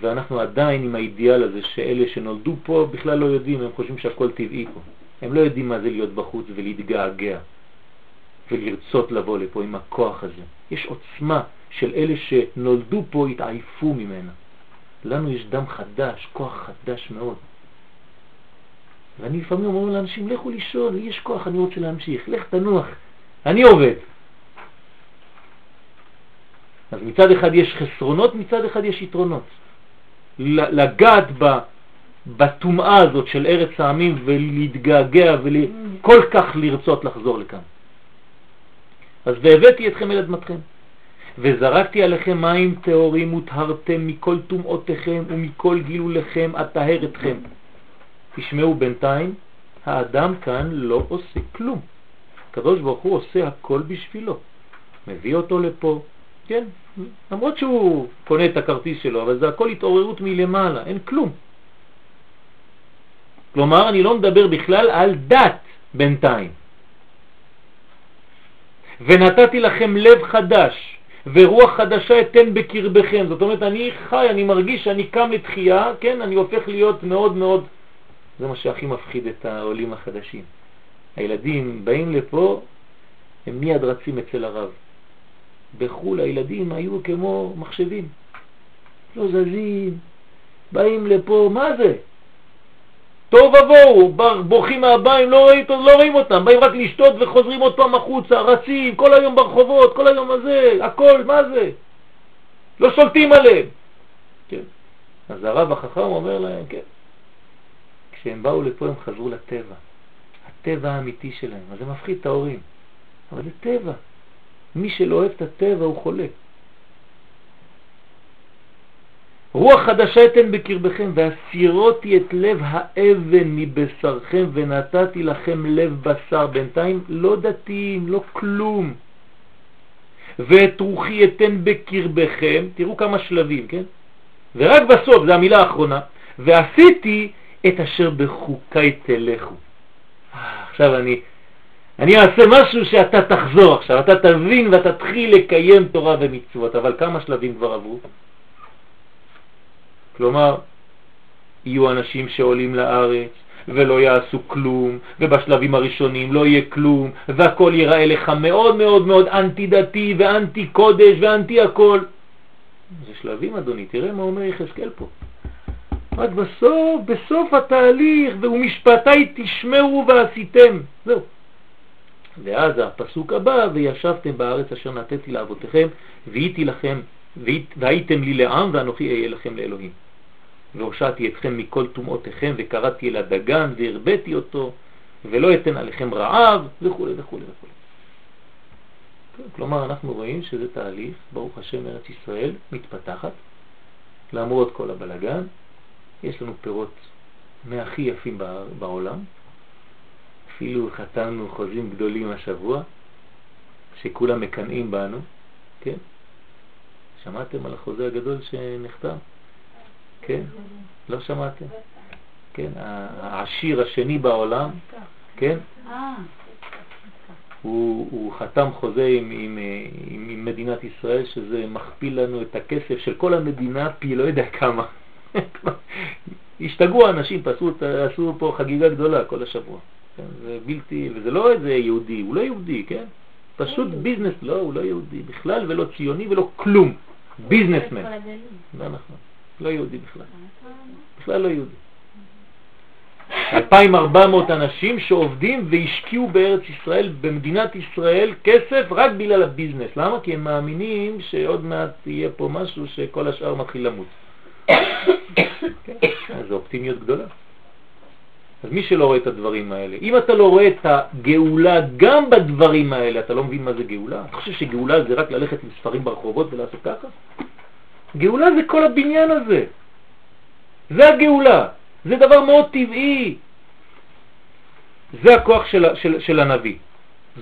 ואנחנו עדיין עם האידיאל הזה שאלה שנולדו פה בכלל לא יודעים, הם חושבים שהכל טבעי פה. הם לא יודעים מה זה להיות בחוץ ולהתגעגע ולרצות לבוא לפה עם הכוח הזה. יש עוצמה של אלה שנולדו פה, התעייפו ממנה. לנו יש דם חדש, כוח חדש מאוד. ואני לפעמים אומר לאנשים, לכו לישון, לי יש כוח, אני רוצה להמשיך, לך תנוח, אני עובד. אז מצד אחד יש חסרונות, מצד אחד יש יתרונות. לגעת בטומאה הזאת של ארץ העמים ולהתגעגע וכל כך לרצות לחזור לכאן. אז והבאתי אתכם אל אדמתכם, וזרקתי עליכם מים טהורים וטהרתם מכל טומאותיכם ומכל גילוליכם אטהר אתכם. תשמעו בינתיים, האדם כאן לא עושה כלום. הקדוש ברוך הוא עושה הכל בשבילו. מביא אותו לפה, כן, למרות שהוא קונה את הכרטיס שלו, אבל זה הכל התעוררות מלמעלה, אין כלום. כלומר, אני לא מדבר בכלל על דת בינתיים. ונתתי לכם לב חדש, ורוח חדשה אתן בקרבכם. זאת אומרת, אני חי, אני מרגיש שאני קם לתחייה, כן, אני הופך להיות מאוד מאוד, זה מה שהכי מפחיד את העולים החדשים. הילדים באים לפה, הם מיד רצים אצל הרב. בחו"ל הילדים היו כמו מחשבים, לא זזים, באים לפה, מה זה? טוב ובואו, בורחים מהבית, לא, רואים, לא רואים אותם, באים רק לשתות וחוזרים עוד פעם החוצה, רצים, כל היום ברחובות, כל היום הזה, הכל, מה זה? לא שולטים עליהם. כן. אז הרב החכם אומר להם, כן, כשהם באו לפה הם חזרו לטבע, הטבע האמיתי שלהם, אז זה מפחיד את ההורים, אבל זה טבע. מי שלא אוהב את הטבע הוא חולה. רוח חדשה אתן בקרבכם, והסירותי את לב האבן מבשרכם, ונתתי לכם לב בשר. בינתיים לא דתיים, לא כלום. ואת רוחי אתן בקרבכם, תראו כמה שלבים, כן? ורק בסוף, זו המילה האחרונה, ועשיתי את אשר בחוקי תלכו. עכשיו אני אני אעשה משהו שאתה תחזור עכשיו, אתה תבין ואתה תתחיל לקיים תורה ומצוות, אבל כמה שלבים כבר עברו? כלומר, יהיו אנשים שעולים לארץ ולא יעשו כלום, ובשלבים הראשונים לא יהיה כלום, והכל ייראה לך מאוד מאוד מאוד אנטי דתי ואנטי קודש ואנטי הכל. זה שלבים אדוני, תראה מה אומר יחזקאל פה. רק בסוף, בסוף התהליך, והוא משפטי תשמעו ועשיתם. זהו. ואז הפסוק הבא, וישבתם בארץ אשר נתתי לאבותיכם, והייתי לכם, והייתם לי לעם, ואנוכי אהיה לכם לאלוהים. והושעתי אתכם מכל טומאותיכם, וקראתי אל הדגן, והרבאתי אותו, ולא אתן עליכם רעב, וכו' וכו' וכו'. כלומר, אנחנו רואים שזה תהליך, ברוך השם, ארץ ישראל מתפתחת, למרות כל הבלגן, יש לנו פירות מהכי יפים בעולם, אפילו חתמנו חוזים גדולים השבוע, שכולם מקנאים בנו, כן? שמעתם על החוזה הגדול שנחתם? כן? לא שמעתם? כן, העשיר השני בעולם, כן? הוא, הוא חתם חוזה עם, עם, עם, עם מדינת ישראל שזה מכפיל לנו את הכסף של כל המדינה פי לא יודע כמה. השתגעו האנשים, עשו, עשו פה חגיגה גדולה כל השבוע. כן, זה בלתי, וזה לא איזה יהודי, הוא לא יהודי, כן? פשוט ביזנס, לא, הוא לא יהודי בכלל ולא ציוני ולא כלום. ביזנסמן. לא נכון, לא יהודי בכלל. בכלל לא יהודי. 2,400 אנשים שעובדים והשקיעו בארץ ישראל, במדינת ישראל, כסף רק בגלל הביזנס. למה? כי הם מאמינים שעוד מעט יהיה פה משהו שכל השאר מתחיל למות. כן, זו אופטימיות גדולה. אז מי שלא רואה את הדברים האלה, אם אתה לא רואה את הגאולה גם בדברים האלה, אתה לא מבין מה זה גאולה? אתה חושב שגאולה זה רק ללכת עם ספרים ברחובות ולעשות ככה? גאולה זה כל הבניין הזה. זה הגאולה. זה דבר מאוד טבעי. זה הכוח של, של, של הנביא.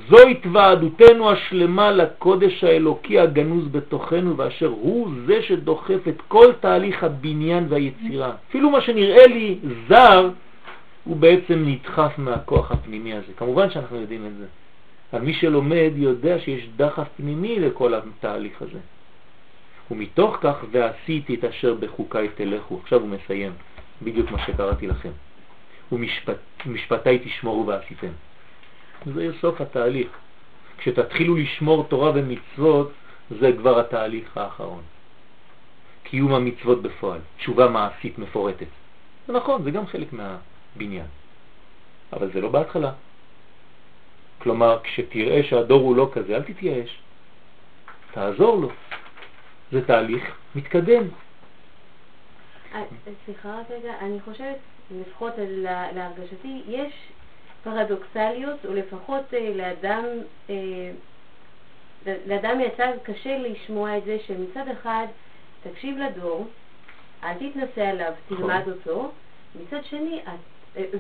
זו התוועדותנו השלמה לקודש האלוקי הגנוז בתוכנו, ואשר הוא זה שדוחף את כל תהליך הבניין והיצירה. אפילו מה שנראה לי זר, הוא בעצם נדחף מהכוח הפנימי הזה. כמובן שאנחנו יודעים את זה. אבל מי שלומד יודע שיש דחף פנימי לכל התהליך הזה. ומתוך כך ועשיתי את אשר בחוקיי תלכו. עכשיו הוא מסיים, בדיוק מה שקראתי לכם. ומשפטיי תשמורו ועשיתם. זה סוף התהליך. כשתתחילו לשמור תורה ומצוות, זה כבר התהליך האחרון. קיום המצוות בפועל, תשובה מעשית מפורטת. זה נכון, זה גם חלק מהבניין. אבל זה לא בהתחלה. כלומר, כשתראה שהדור הוא לא כזה, אל תתייאש. תעזור לו. זה תהליך מתקדם. אה, סליחה רק רגע, אני חושבת, לפחות להרגשתי, יש פרדוקסליות, או לפחות אה, לאדם, אה, לאדם יצא קשה לשמוע את זה שמצד אחד תקשיב לדור, אל תתנסה עליו, נכון. תלמד אותו, מצד שני,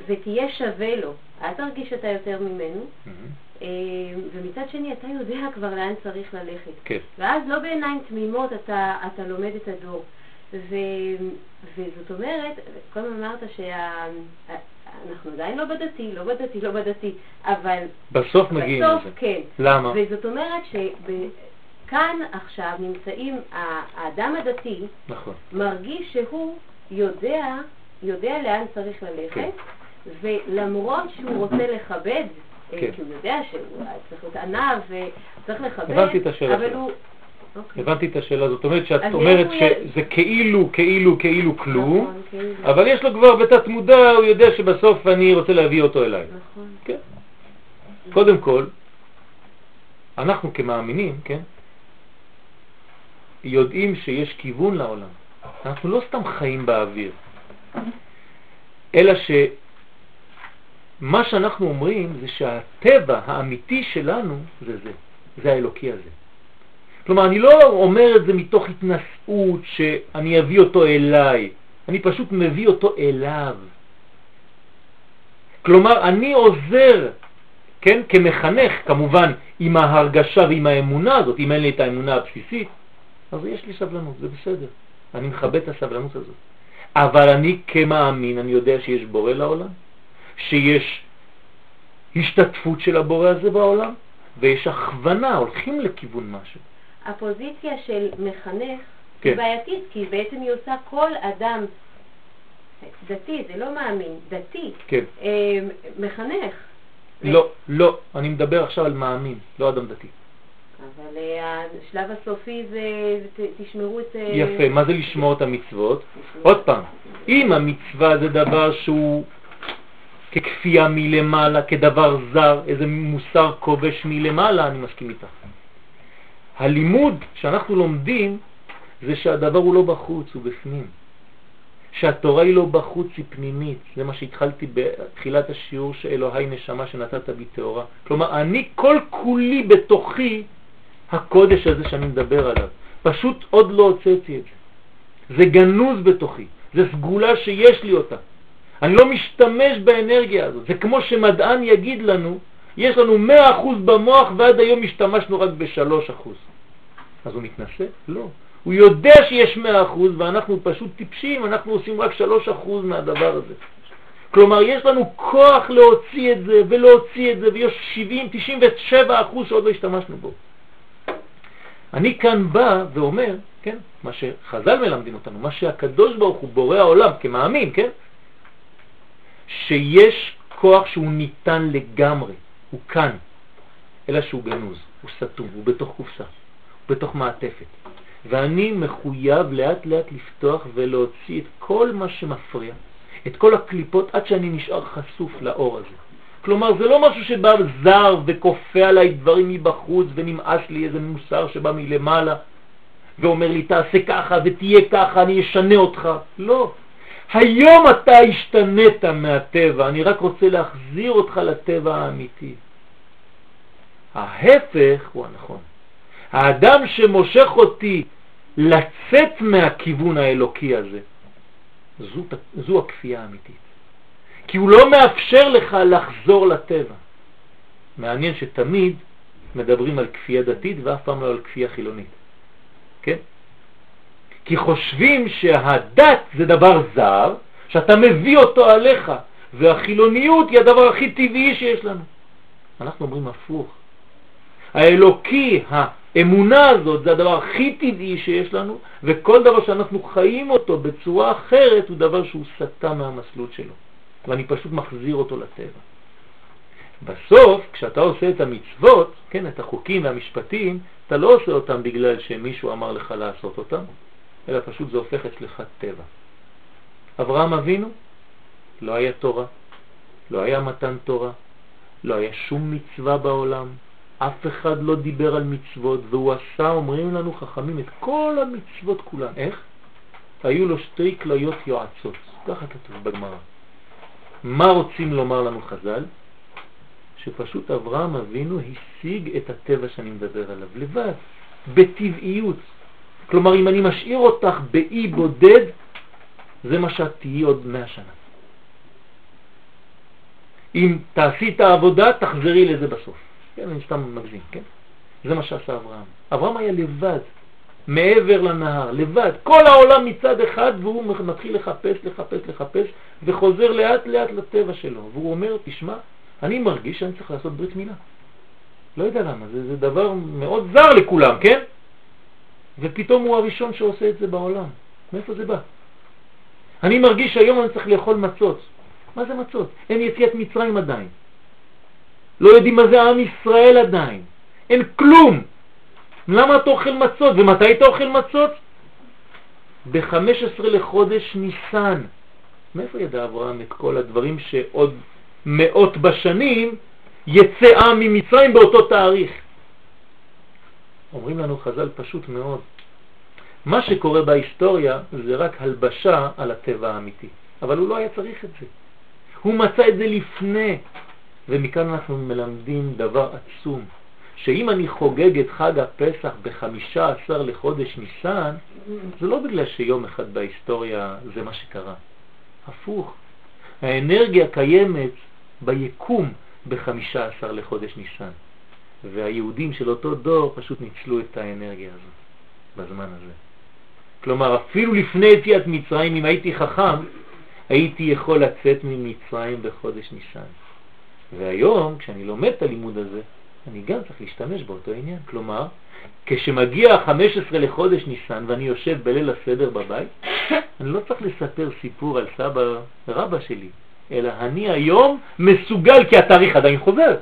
ותהיה שווה לו, אל תרגיש שאתה יותר ממנו, ומצד שני אתה יודע כבר לאן צריך ללכת. כן. ואז לא בעיניים תמימות אתה, אתה לומד את הדור. ו, וזאת אומרת, קודם אמרת שאנחנו עדיין לא בדתי, לא בדתי, לא בדתי, אבל... בסוף מגיעים לזה. בסוף כן. למה? וזאת אומרת שכאן עכשיו נמצאים, האדם הדתי נכון. מרגיש שהוא יודע, יודע לאן צריך ללכת, כן. ולמרות שהוא רוצה לכבד אה, כן. כי הוא יודע שהוא צריך להיות ענב וצריך לכבד, הבנתי את השאלה אבל הוא... אוקיי. הבנתי את השאלה, זאת אומרת שאת אומרת שזה כאילו, כאילו, כאילו כלום, נכון, כאילו. אבל יש לו כבר בתת מודע, הוא יודע שבסוף אני רוצה להביא אותו אליי. נכון. כן. קודם כל, אנחנו כמאמינים, כן, יודעים שיש כיוון לעולם. אנחנו לא סתם חיים באוויר, אלא שמה שאנחנו אומרים זה שהטבע האמיתי שלנו זה זה, זה האלוקי הזה. כלומר, אני לא אומר את זה מתוך התנשאות שאני אביא אותו אליי, אני פשוט מביא אותו אליו. כלומר, אני עוזר, כן, כמחנך, כמובן, עם ההרגשה ועם האמונה הזאת, אם אין לי את האמונה הבסיסית, אז יש לי סבלנות, זה בסדר. אני מכבד את הסבלנות הזאת. אבל אני כמאמין, אני יודע שיש בורא לעולם, שיש השתתפות של הבורא הזה בעולם, ויש הכוונה, הולכים לכיוון משהו. הפוזיציה של מחנך כן. היא בעייתית, כי בעצם היא עושה כל אדם דתי, זה לא מאמין, דתי, כן. אה, מחנך. לא, לא, אני מדבר עכשיו על מאמין, לא אדם דתי. אבל אה, השלב הסופי זה, תשמרו את... אה, יפה, מה זה לשמור את המצוות? עוד פעם, אם המצווה זה דבר שהוא ככפייה מלמעלה, כדבר זר, איזה מוסר כובש מלמעלה, אני מסכים איתך. הלימוד שאנחנו לומדים זה שהדבר הוא לא בחוץ, הוא בפנים. שהתורה היא לא בחוץ, היא פנימית. זה מה שהתחלתי בתחילת השיעור שאלוהי נשמה שנתת בי תאורה. כלומר, אני כל כולי בתוכי הקודש הזה שאני מדבר עליו. פשוט עוד לא הוצאתי את זה. זה גנוז בתוכי, זה סגולה שיש לי אותה. אני לא משתמש באנרגיה הזאת. זה כמו שמדען יגיד לנו יש לנו 100% במוח ועד היום השתמשנו רק ב-3%. אז הוא מתנשא? לא. הוא יודע שיש 100% ואנחנו פשוט טיפשים, אנחנו עושים רק 3% מהדבר הזה. כלומר, יש לנו כוח להוציא את זה ולהוציא את זה, ויש 70, 97 אחוז שעוד לא השתמשנו בו. אני כאן בא ואומר, כן, מה שחז"ל מלמדים אותנו, מה שהקדוש ברוך הוא בורא העולם כמאמין, כן, שיש כוח שהוא ניתן לגמרי. הוא כאן, אלא שהוא גנוז, הוא סתום, הוא בתוך קופסה, הוא בתוך מעטפת. ואני מחויב לאט לאט לפתוח ולהוציא את כל מה שמפריע, את כל הקליפות, עד שאני נשאר חשוף לאור הזה. כלומר, זה לא משהו שבא זר וכופה עליי דברים מבחוץ ונמאס לי איזה מוסר שבא מלמעלה ואומר לי תעשה ככה ותהיה ככה, אני אשנה אותך. לא. היום אתה השתנית מהטבע, אני רק רוצה להחזיר אותך לטבע האמיתי. ההפך הוא הנכון. האדם שמושך אותי לצאת מהכיוון האלוקי הזה, זו, זו הכפייה האמיתית. כי הוא לא מאפשר לך לחזור לטבע. מעניין שתמיד מדברים על כפייה דתית ואף פעם לא על כפייה חילונית. כן? כי חושבים שהדת זה דבר זר, שאתה מביא אותו עליך, והחילוניות היא הדבר הכי טבעי שיש לנו. אנחנו אומרים הפוך. האלוקי אמונה הזאת זה הדבר הכי טבעי שיש לנו, וכל דבר שאנחנו חיים אותו בצורה אחרת הוא דבר שהוא סטה מהמסלול שלו, ואני פשוט מחזיר אותו לטבע. בסוף, כשאתה עושה את המצוות, כן, את החוקים והמשפטים, אתה לא עושה אותם בגלל שמישהו אמר לך לעשות אותם, אלא פשוט זה הופך אצלך טבע. אברהם אבינו, לא היה תורה, לא היה מתן תורה, לא היה שום מצווה בעולם, אף אחד לא דיבר על מצוות, והוא עשה, אומרים לנו חכמים, את כל המצוות כולן. איך? היו לו שתי כליות יועצות, ככה כתוב בגמרא. מה רוצים לומר לנו חז"ל? שפשוט אברהם אבינו השיג את הטבע שאני מדבר עליו, לבד, בטבעיות. כלומר, אם אני משאיר אותך באי בודד, זה מה שאת תהיי עוד מאה שנה. אם תעשי את העבודה, תחזרי לזה בסוף. כן, אני סתם מגזים, כן? זה מה שעשה אברהם. אברהם היה לבד, מעבר לנהר, לבד. כל העולם מצד אחד, והוא מתחיל לחפש, לחפש, לחפש, וחוזר לאט לאט לטבע שלו. והוא אומר, תשמע, אני מרגיש שאני צריך לעשות ברית מילה. לא יודע למה, זה, זה דבר מאוד זר לכולם, כן? ופתאום הוא הראשון שעושה את זה בעולם. מאיפה זה בא? אני מרגיש שהיום אני צריך לאכול מצות. מה זה מצות? אין יציאת מצרים עדיין. לא יודעים מה זה עם ישראל עדיין. אין כלום. למה אתה אוכל מצות? ומתי אתה אוכל מצות? ב-15 לחודש ניסן. מאיפה ידע אברהם את כל הדברים שעוד מאות בשנים יצא עם ממצרים באותו תאריך? אומרים לנו חז"ל פשוט מאוד. מה שקורה בהיסטוריה זה רק הלבשה על הטבע האמיתי, אבל הוא לא היה צריך את זה. הוא מצא את זה לפני, ומכאן אנחנו מלמדים דבר עצום, שאם אני חוגג את חג הפסח בחמישה עשר לחודש ניסן, זה לא בגלל שיום אחד בהיסטוריה זה מה שקרה. הפוך. האנרגיה קיימת ביקום בחמישה עשר לחודש ניסן, והיהודים של אותו דור פשוט ניצלו את האנרגיה הזאת בזמן הזה. כלומר, אפילו לפני יציאת מצרים, אם הייתי חכם, הייתי יכול לצאת ממצרים בחודש ניסן. והיום, כשאני לומד את הלימוד הזה, אני גם צריך להשתמש באותו עניין. כלומר, כשמגיע ה-15 לחודש ניסן ואני יושב בליל הסדר בבית, אני לא צריך לספר סיפור על סבא רבא שלי, אלא אני היום מסוגל, כי התאריך עדיין חוזר,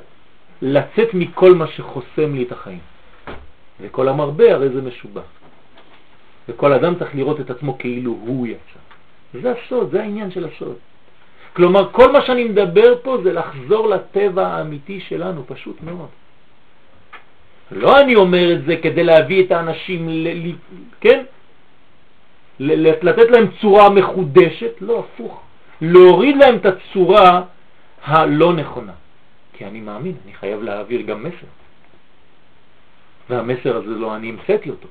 לצאת מכל מה שחוסם לי את החיים. וכל המרבה הרי זה משובח. וכל אדם צריך לראות את עצמו כאילו הוא יצא. זה הסוד, זה העניין של הסוד. כלומר, כל מה שאני מדבר פה זה לחזור לטבע האמיתי שלנו, פשוט מאוד. לא אני אומר את זה כדי להביא את האנשים, ל, ל, כן? ל, לתת להם צורה מחודשת, לא, הפוך. להוריד להם את הצורה הלא נכונה. כי אני מאמין, אני חייב להעביר גם מסר. והמסר הזה לא אני המצאתי אותו.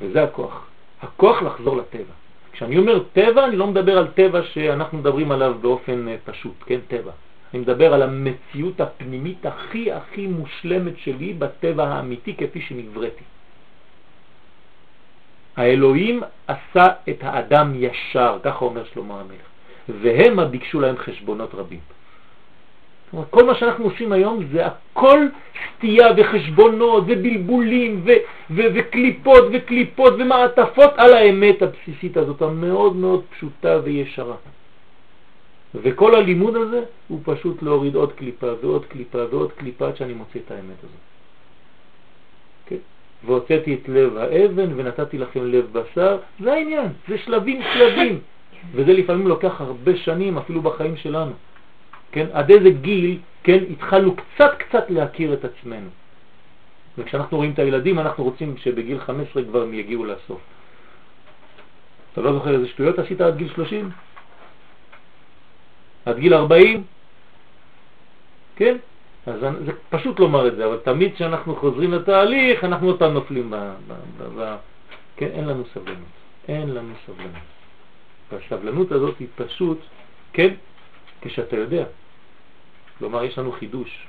וזה הכוח. הכוח לחזור לטבע. כשאני אומר טבע, אני לא מדבר על טבע שאנחנו מדברים עליו באופן אה, פשוט, כן, טבע. אני מדבר על המציאות הפנימית הכי הכי מושלמת שלי בטבע האמיתי כפי שנבראתי. האלוהים עשה את האדם ישר, ככה אומר שלמה המלך, והם ביקשו להם חשבונות רבים. כל מה שאנחנו עושים היום זה הכל סטייה וחשבונות ובלבולים ו- ו- וקליפות וקליפות ומעטפות על האמת הבסיסית הזאת, המאוד מאוד פשוטה וישרה. וכל הלימוד הזה הוא פשוט להוריד עוד קליפה ועוד קליפה ועוד קליפה עד שאני מוצא את האמת הזאת. כן? והוצאתי את לב האבן ונתתי לכם לב בשר, זה העניין, זה שלבים שלבים. וזה לפעמים לוקח הרבה שנים אפילו בחיים שלנו. כן? עד איזה גיל, כן, התחלנו קצת קצת להכיר את עצמנו. וכשאנחנו רואים את הילדים, אנחנו רוצים שבגיל 15 כבר הם יגיעו לסוף. אתה לא זוכר איזה שטויות עשית עד גיל 30? עד גיל 40? כן? אז זה פשוט לומר את זה, אבל תמיד כשאנחנו חוזרים לתהליך, אנחנו פעם נופלים ב... ב, ב, ב כן, אין לנו סבלנות. אין לנו סבלנות. והסבלנות הזאת היא פשוט, כן, כשאתה יודע. כלומר, יש לנו חידוש.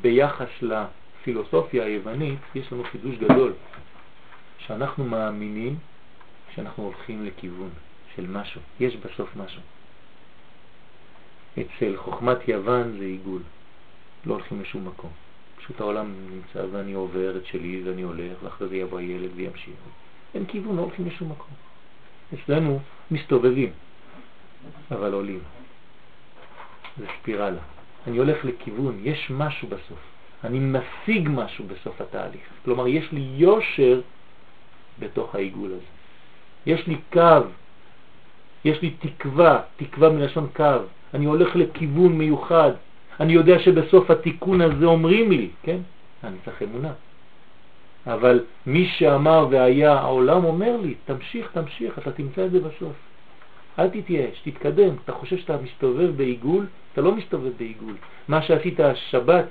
ביחס לפילוסופיה היוונית, יש לנו חידוש גדול, שאנחנו מאמינים שאנחנו הולכים לכיוון של משהו. יש בסוף משהו. אצל חוכמת יוון זה עיגול, לא הולכים לשום מקום. פשוט העולם נמצא ואני עובר את שלי ואני הולך, ואחרי זה יבוא הילד וימשיך. אין כיוון, לא הולכים לשום מקום. אצלנו מסתובבים, אבל עולים. זה ספירלה. אני הולך לכיוון, יש משהו בסוף. אני משיג משהו בסוף התהליך. כלומר, יש לי יושר בתוך העיגול הזה. יש לי קו, יש לי תקווה, תקווה מלשון קו. אני הולך לכיוון מיוחד. אני יודע שבסוף התיקון הזה אומרים לי, כן? אני צריך אמונה. אבל מי שאמר והיה העולם אומר לי, תמשיך, תמשיך, אתה תמצא את זה בסוף. אל תתייאש, תתקדם. אתה חושב שאתה מסתובב בעיגול, אתה לא מסתובב בעיגול. מה שעשית השבת,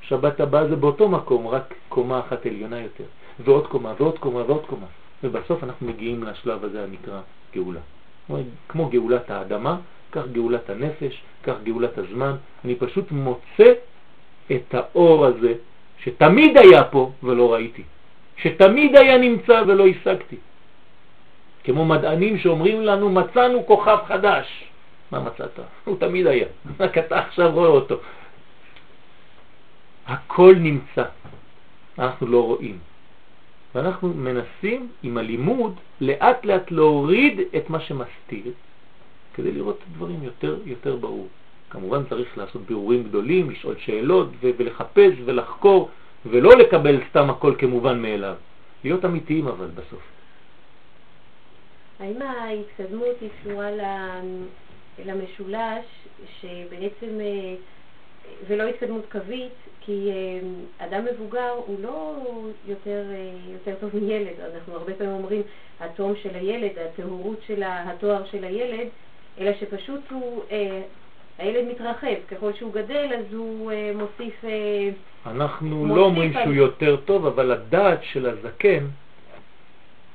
שבת הבאה זה באותו מקום, רק קומה אחת עליונה יותר, ועוד קומה ועוד קומה ועוד קומה. ובסוף אנחנו מגיעים לשלב הזה הנקרא גאולה. כמו גאולת האדמה, כך גאולת הנפש, כך גאולת הזמן. אני פשוט מוצא את האור הזה שתמיד היה פה ולא ראיתי, שתמיד היה נמצא ולא השגתי. כמו מדענים שאומרים לנו מצאנו כוכב חדש. מה מצאת? הוא תמיד היה, רק אתה עכשיו רואה אותו. הכל נמצא, אנחנו לא רואים. ואנחנו מנסים עם הלימוד לאט לאט להוריד את מה שמסתיר כדי לראות את הדברים יותר, יותר ברור. כמובן צריך לעשות בירורים גדולים, לשאול שאלות ולחפש ולחקור ולא לקבל סתם הכל כמובן מאליו. להיות אמיתיים אבל בסוף. האם ההתקדמות היא קשורה למשולש שבעצם, אה, ולא התקדמות קווית, כי אה, אדם מבוגר הוא לא יותר, אה, יותר טוב מילד, אנחנו הרבה פעמים אומרים התום של הילד, הטהורות של התואר של הילד, אלא שפשוט הוא, הילד מתרחב, ככל שהוא גדל אז הוא מוסיף... אנחנו מוסיף לא אומרים שהוא יותר טוב, אבל הדעת של הזקן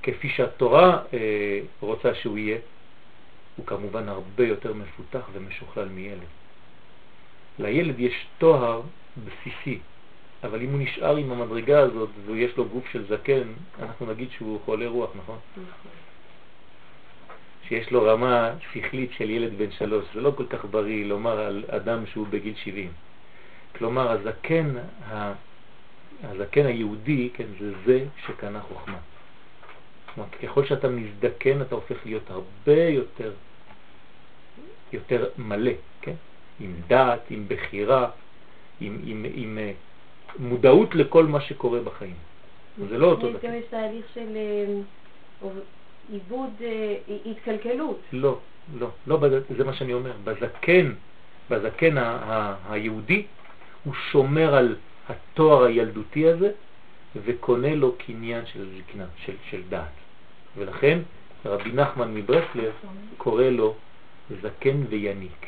כפי שהתורה אה, רוצה שהוא יהיה, הוא כמובן הרבה יותר מפותח ומשוכלל מילד. לילד יש תואר בסיסי, אבל אם הוא נשאר עם המדרגה הזאת ויש לו גוף של זקן, אנחנו נגיד שהוא חולה רוח, נכון? נכון. שיש לו רמה שכלית של ילד בן שלוש, זה לא כל כך בריא לומר על אדם שהוא בגיל 70. כלומר, הזקן, הזקן היהודי, כן, זה זה שקנה חוכמה. כלומר, ככל שאתה מזדקן אתה הופך להיות הרבה יותר, יותר מלא, כן? עם דעת, עם בחירה, עם, עם, עם אה, מודעות לכל מה שקורה בחיים. זה לא אותו דבר. יש תהליך של אה, עיבוד, אה, התקלקלות. לא, לא, לא, זה מה שאני אומר. בזקן, בזקן היהודי, הוא שומר על התואר הילדותי הזה וקונה לו קניין של זקנה, של, של דעת. ולכן רבי נחמן מברסלב קורא לו זקן ויניק.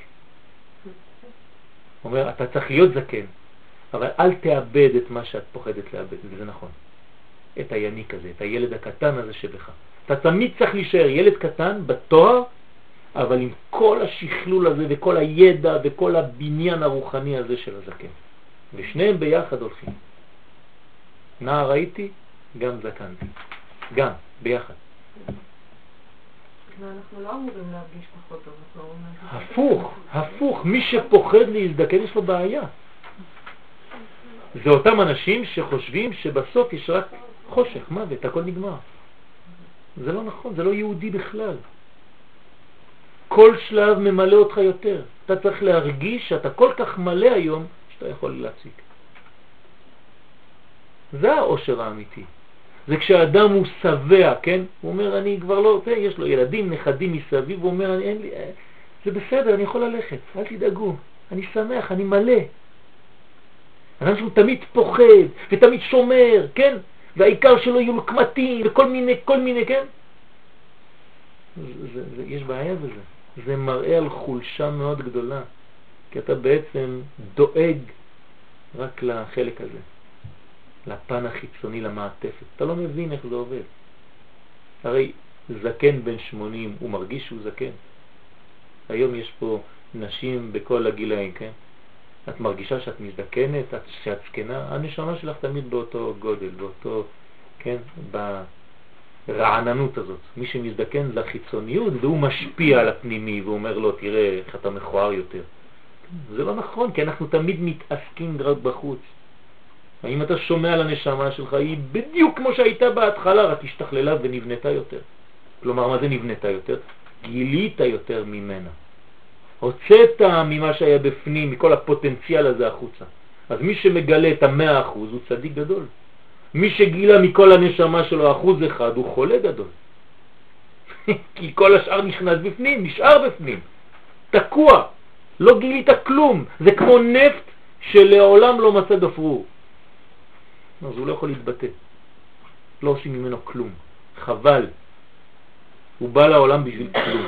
אומר, אתה צריך להיות זקן, אבל אל תאבד את מה שאת פוחדת לאבד, וזה נכון. את היניק הזה, את הילד הקטן הזה שבך. אתה תמיד צריך להישאר ילד קטן בתואר, אבל עם כל השכלול הזה וכל הידע וכל הבניין הרוחני הזה של הזקן. ושניהם ביחד הולכים. נער הייתי, גם זקנתי. גם, ביחד. אנחנו לא אמורים להרגיש פחות טוב, הפוך, הפוך, מי שפוחד להזדקן יש לו בעיה. זה אותם אנשים שחושבים שבסוף יש רק חושך, מוות, הכל נגמר. זה לא נכון, זה לא יהודי בכלל. כל שלב ממלא אותך יותר. אתה צריך להרגיש שאתה כל כך מלא היום שאתה יכול להציג. זה האושר האמיתי. זה כשאדם הוא שבע, כן? הוא אומר, אני כבר לא, זה, יש לו ילדים, נכדים מסביב, הוא אומר, אין לי, אה, זה בסדר, אני יכול ללכת, אל תדאגו, אני שמח, אני מלא. אדם שהוא תמיד פוחד ותמיד שומר, כן? והעיקר שלו יהיו לו קמטים וכל מיני, כל מיני, כן? זה, זה, יש בעיה בזה. זה מראה על חולשה מאוד גדולה, כי אתה בעצם דואג רק לחלק הזה. לפן החיצוני, למעטפת. אתה לא מבין איך זה עובד. הרי זקן בן 80, הוא מרגיש שהוא זקן. היום יש פה נשים בכל הגילאים, כן? את מרגישה שאת מזדקנת, שאת זקנה, הנשמה שלך תמיד באותו גודל, באותו, כן, ברעננות הזאת. מי שמזדקן זה החיצוניות והוא משפיע על הפנימי ואומר לו, תראה איך אתה מכוער יותר. זה לא נכון, כי אנחנו תמיד מתעסקים רק בחוץ. האם אתה שומע על הנשמה שלך, היא בדיוק כמו שהייתה בהתחלה, רק השתכללה ונבנתה יותר. כלומר, מה זה נבנתה יותר? גילית יותר ממנה. הוצאת ממה שהיה בפנים, מכל הפוטנציאל הזה החוצה. אז מי שמגלה את המאה אחוז הוא צדיק גדול. מי שגילה מכל הנשמה שלו אחוז אחד הוא חולה גדול. כי כל השאר נכנס בפנים, נשאר בפנים, תקוע, לא גילית כלום. זה כמו נפט שלעולם לא מצא גפרור. אז הוא לא יכול להתבטא. לא עושים ממנו כלום. חבל. הוא בא לעולם בשביל כלום.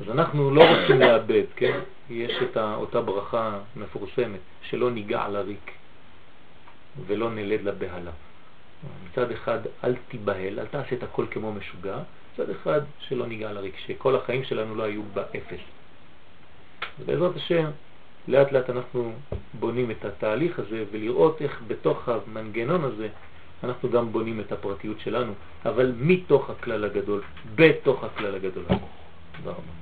אז אנחנו לא רוצים לאבד, כן? יש את אותה ברכה מפורסמת, שלא ניגע לריק ולא נלד לבהלה. מצד אחד אל תיבהל, אל תעשה את הכל כמו משוגע, מצד אחד שלא ניגע לריק, שכל החיים שלנו לא היו באפס. ובעזרת השם, לאט לאט אנחנו בונים את התהליך הזה ולראות איך בתוך המנגנון הזה אנחנו גם בונים את הפרטיות שלנו, אבל מתוך הכלל הגדול, בתוך הכלל הגדול. תודה רבה.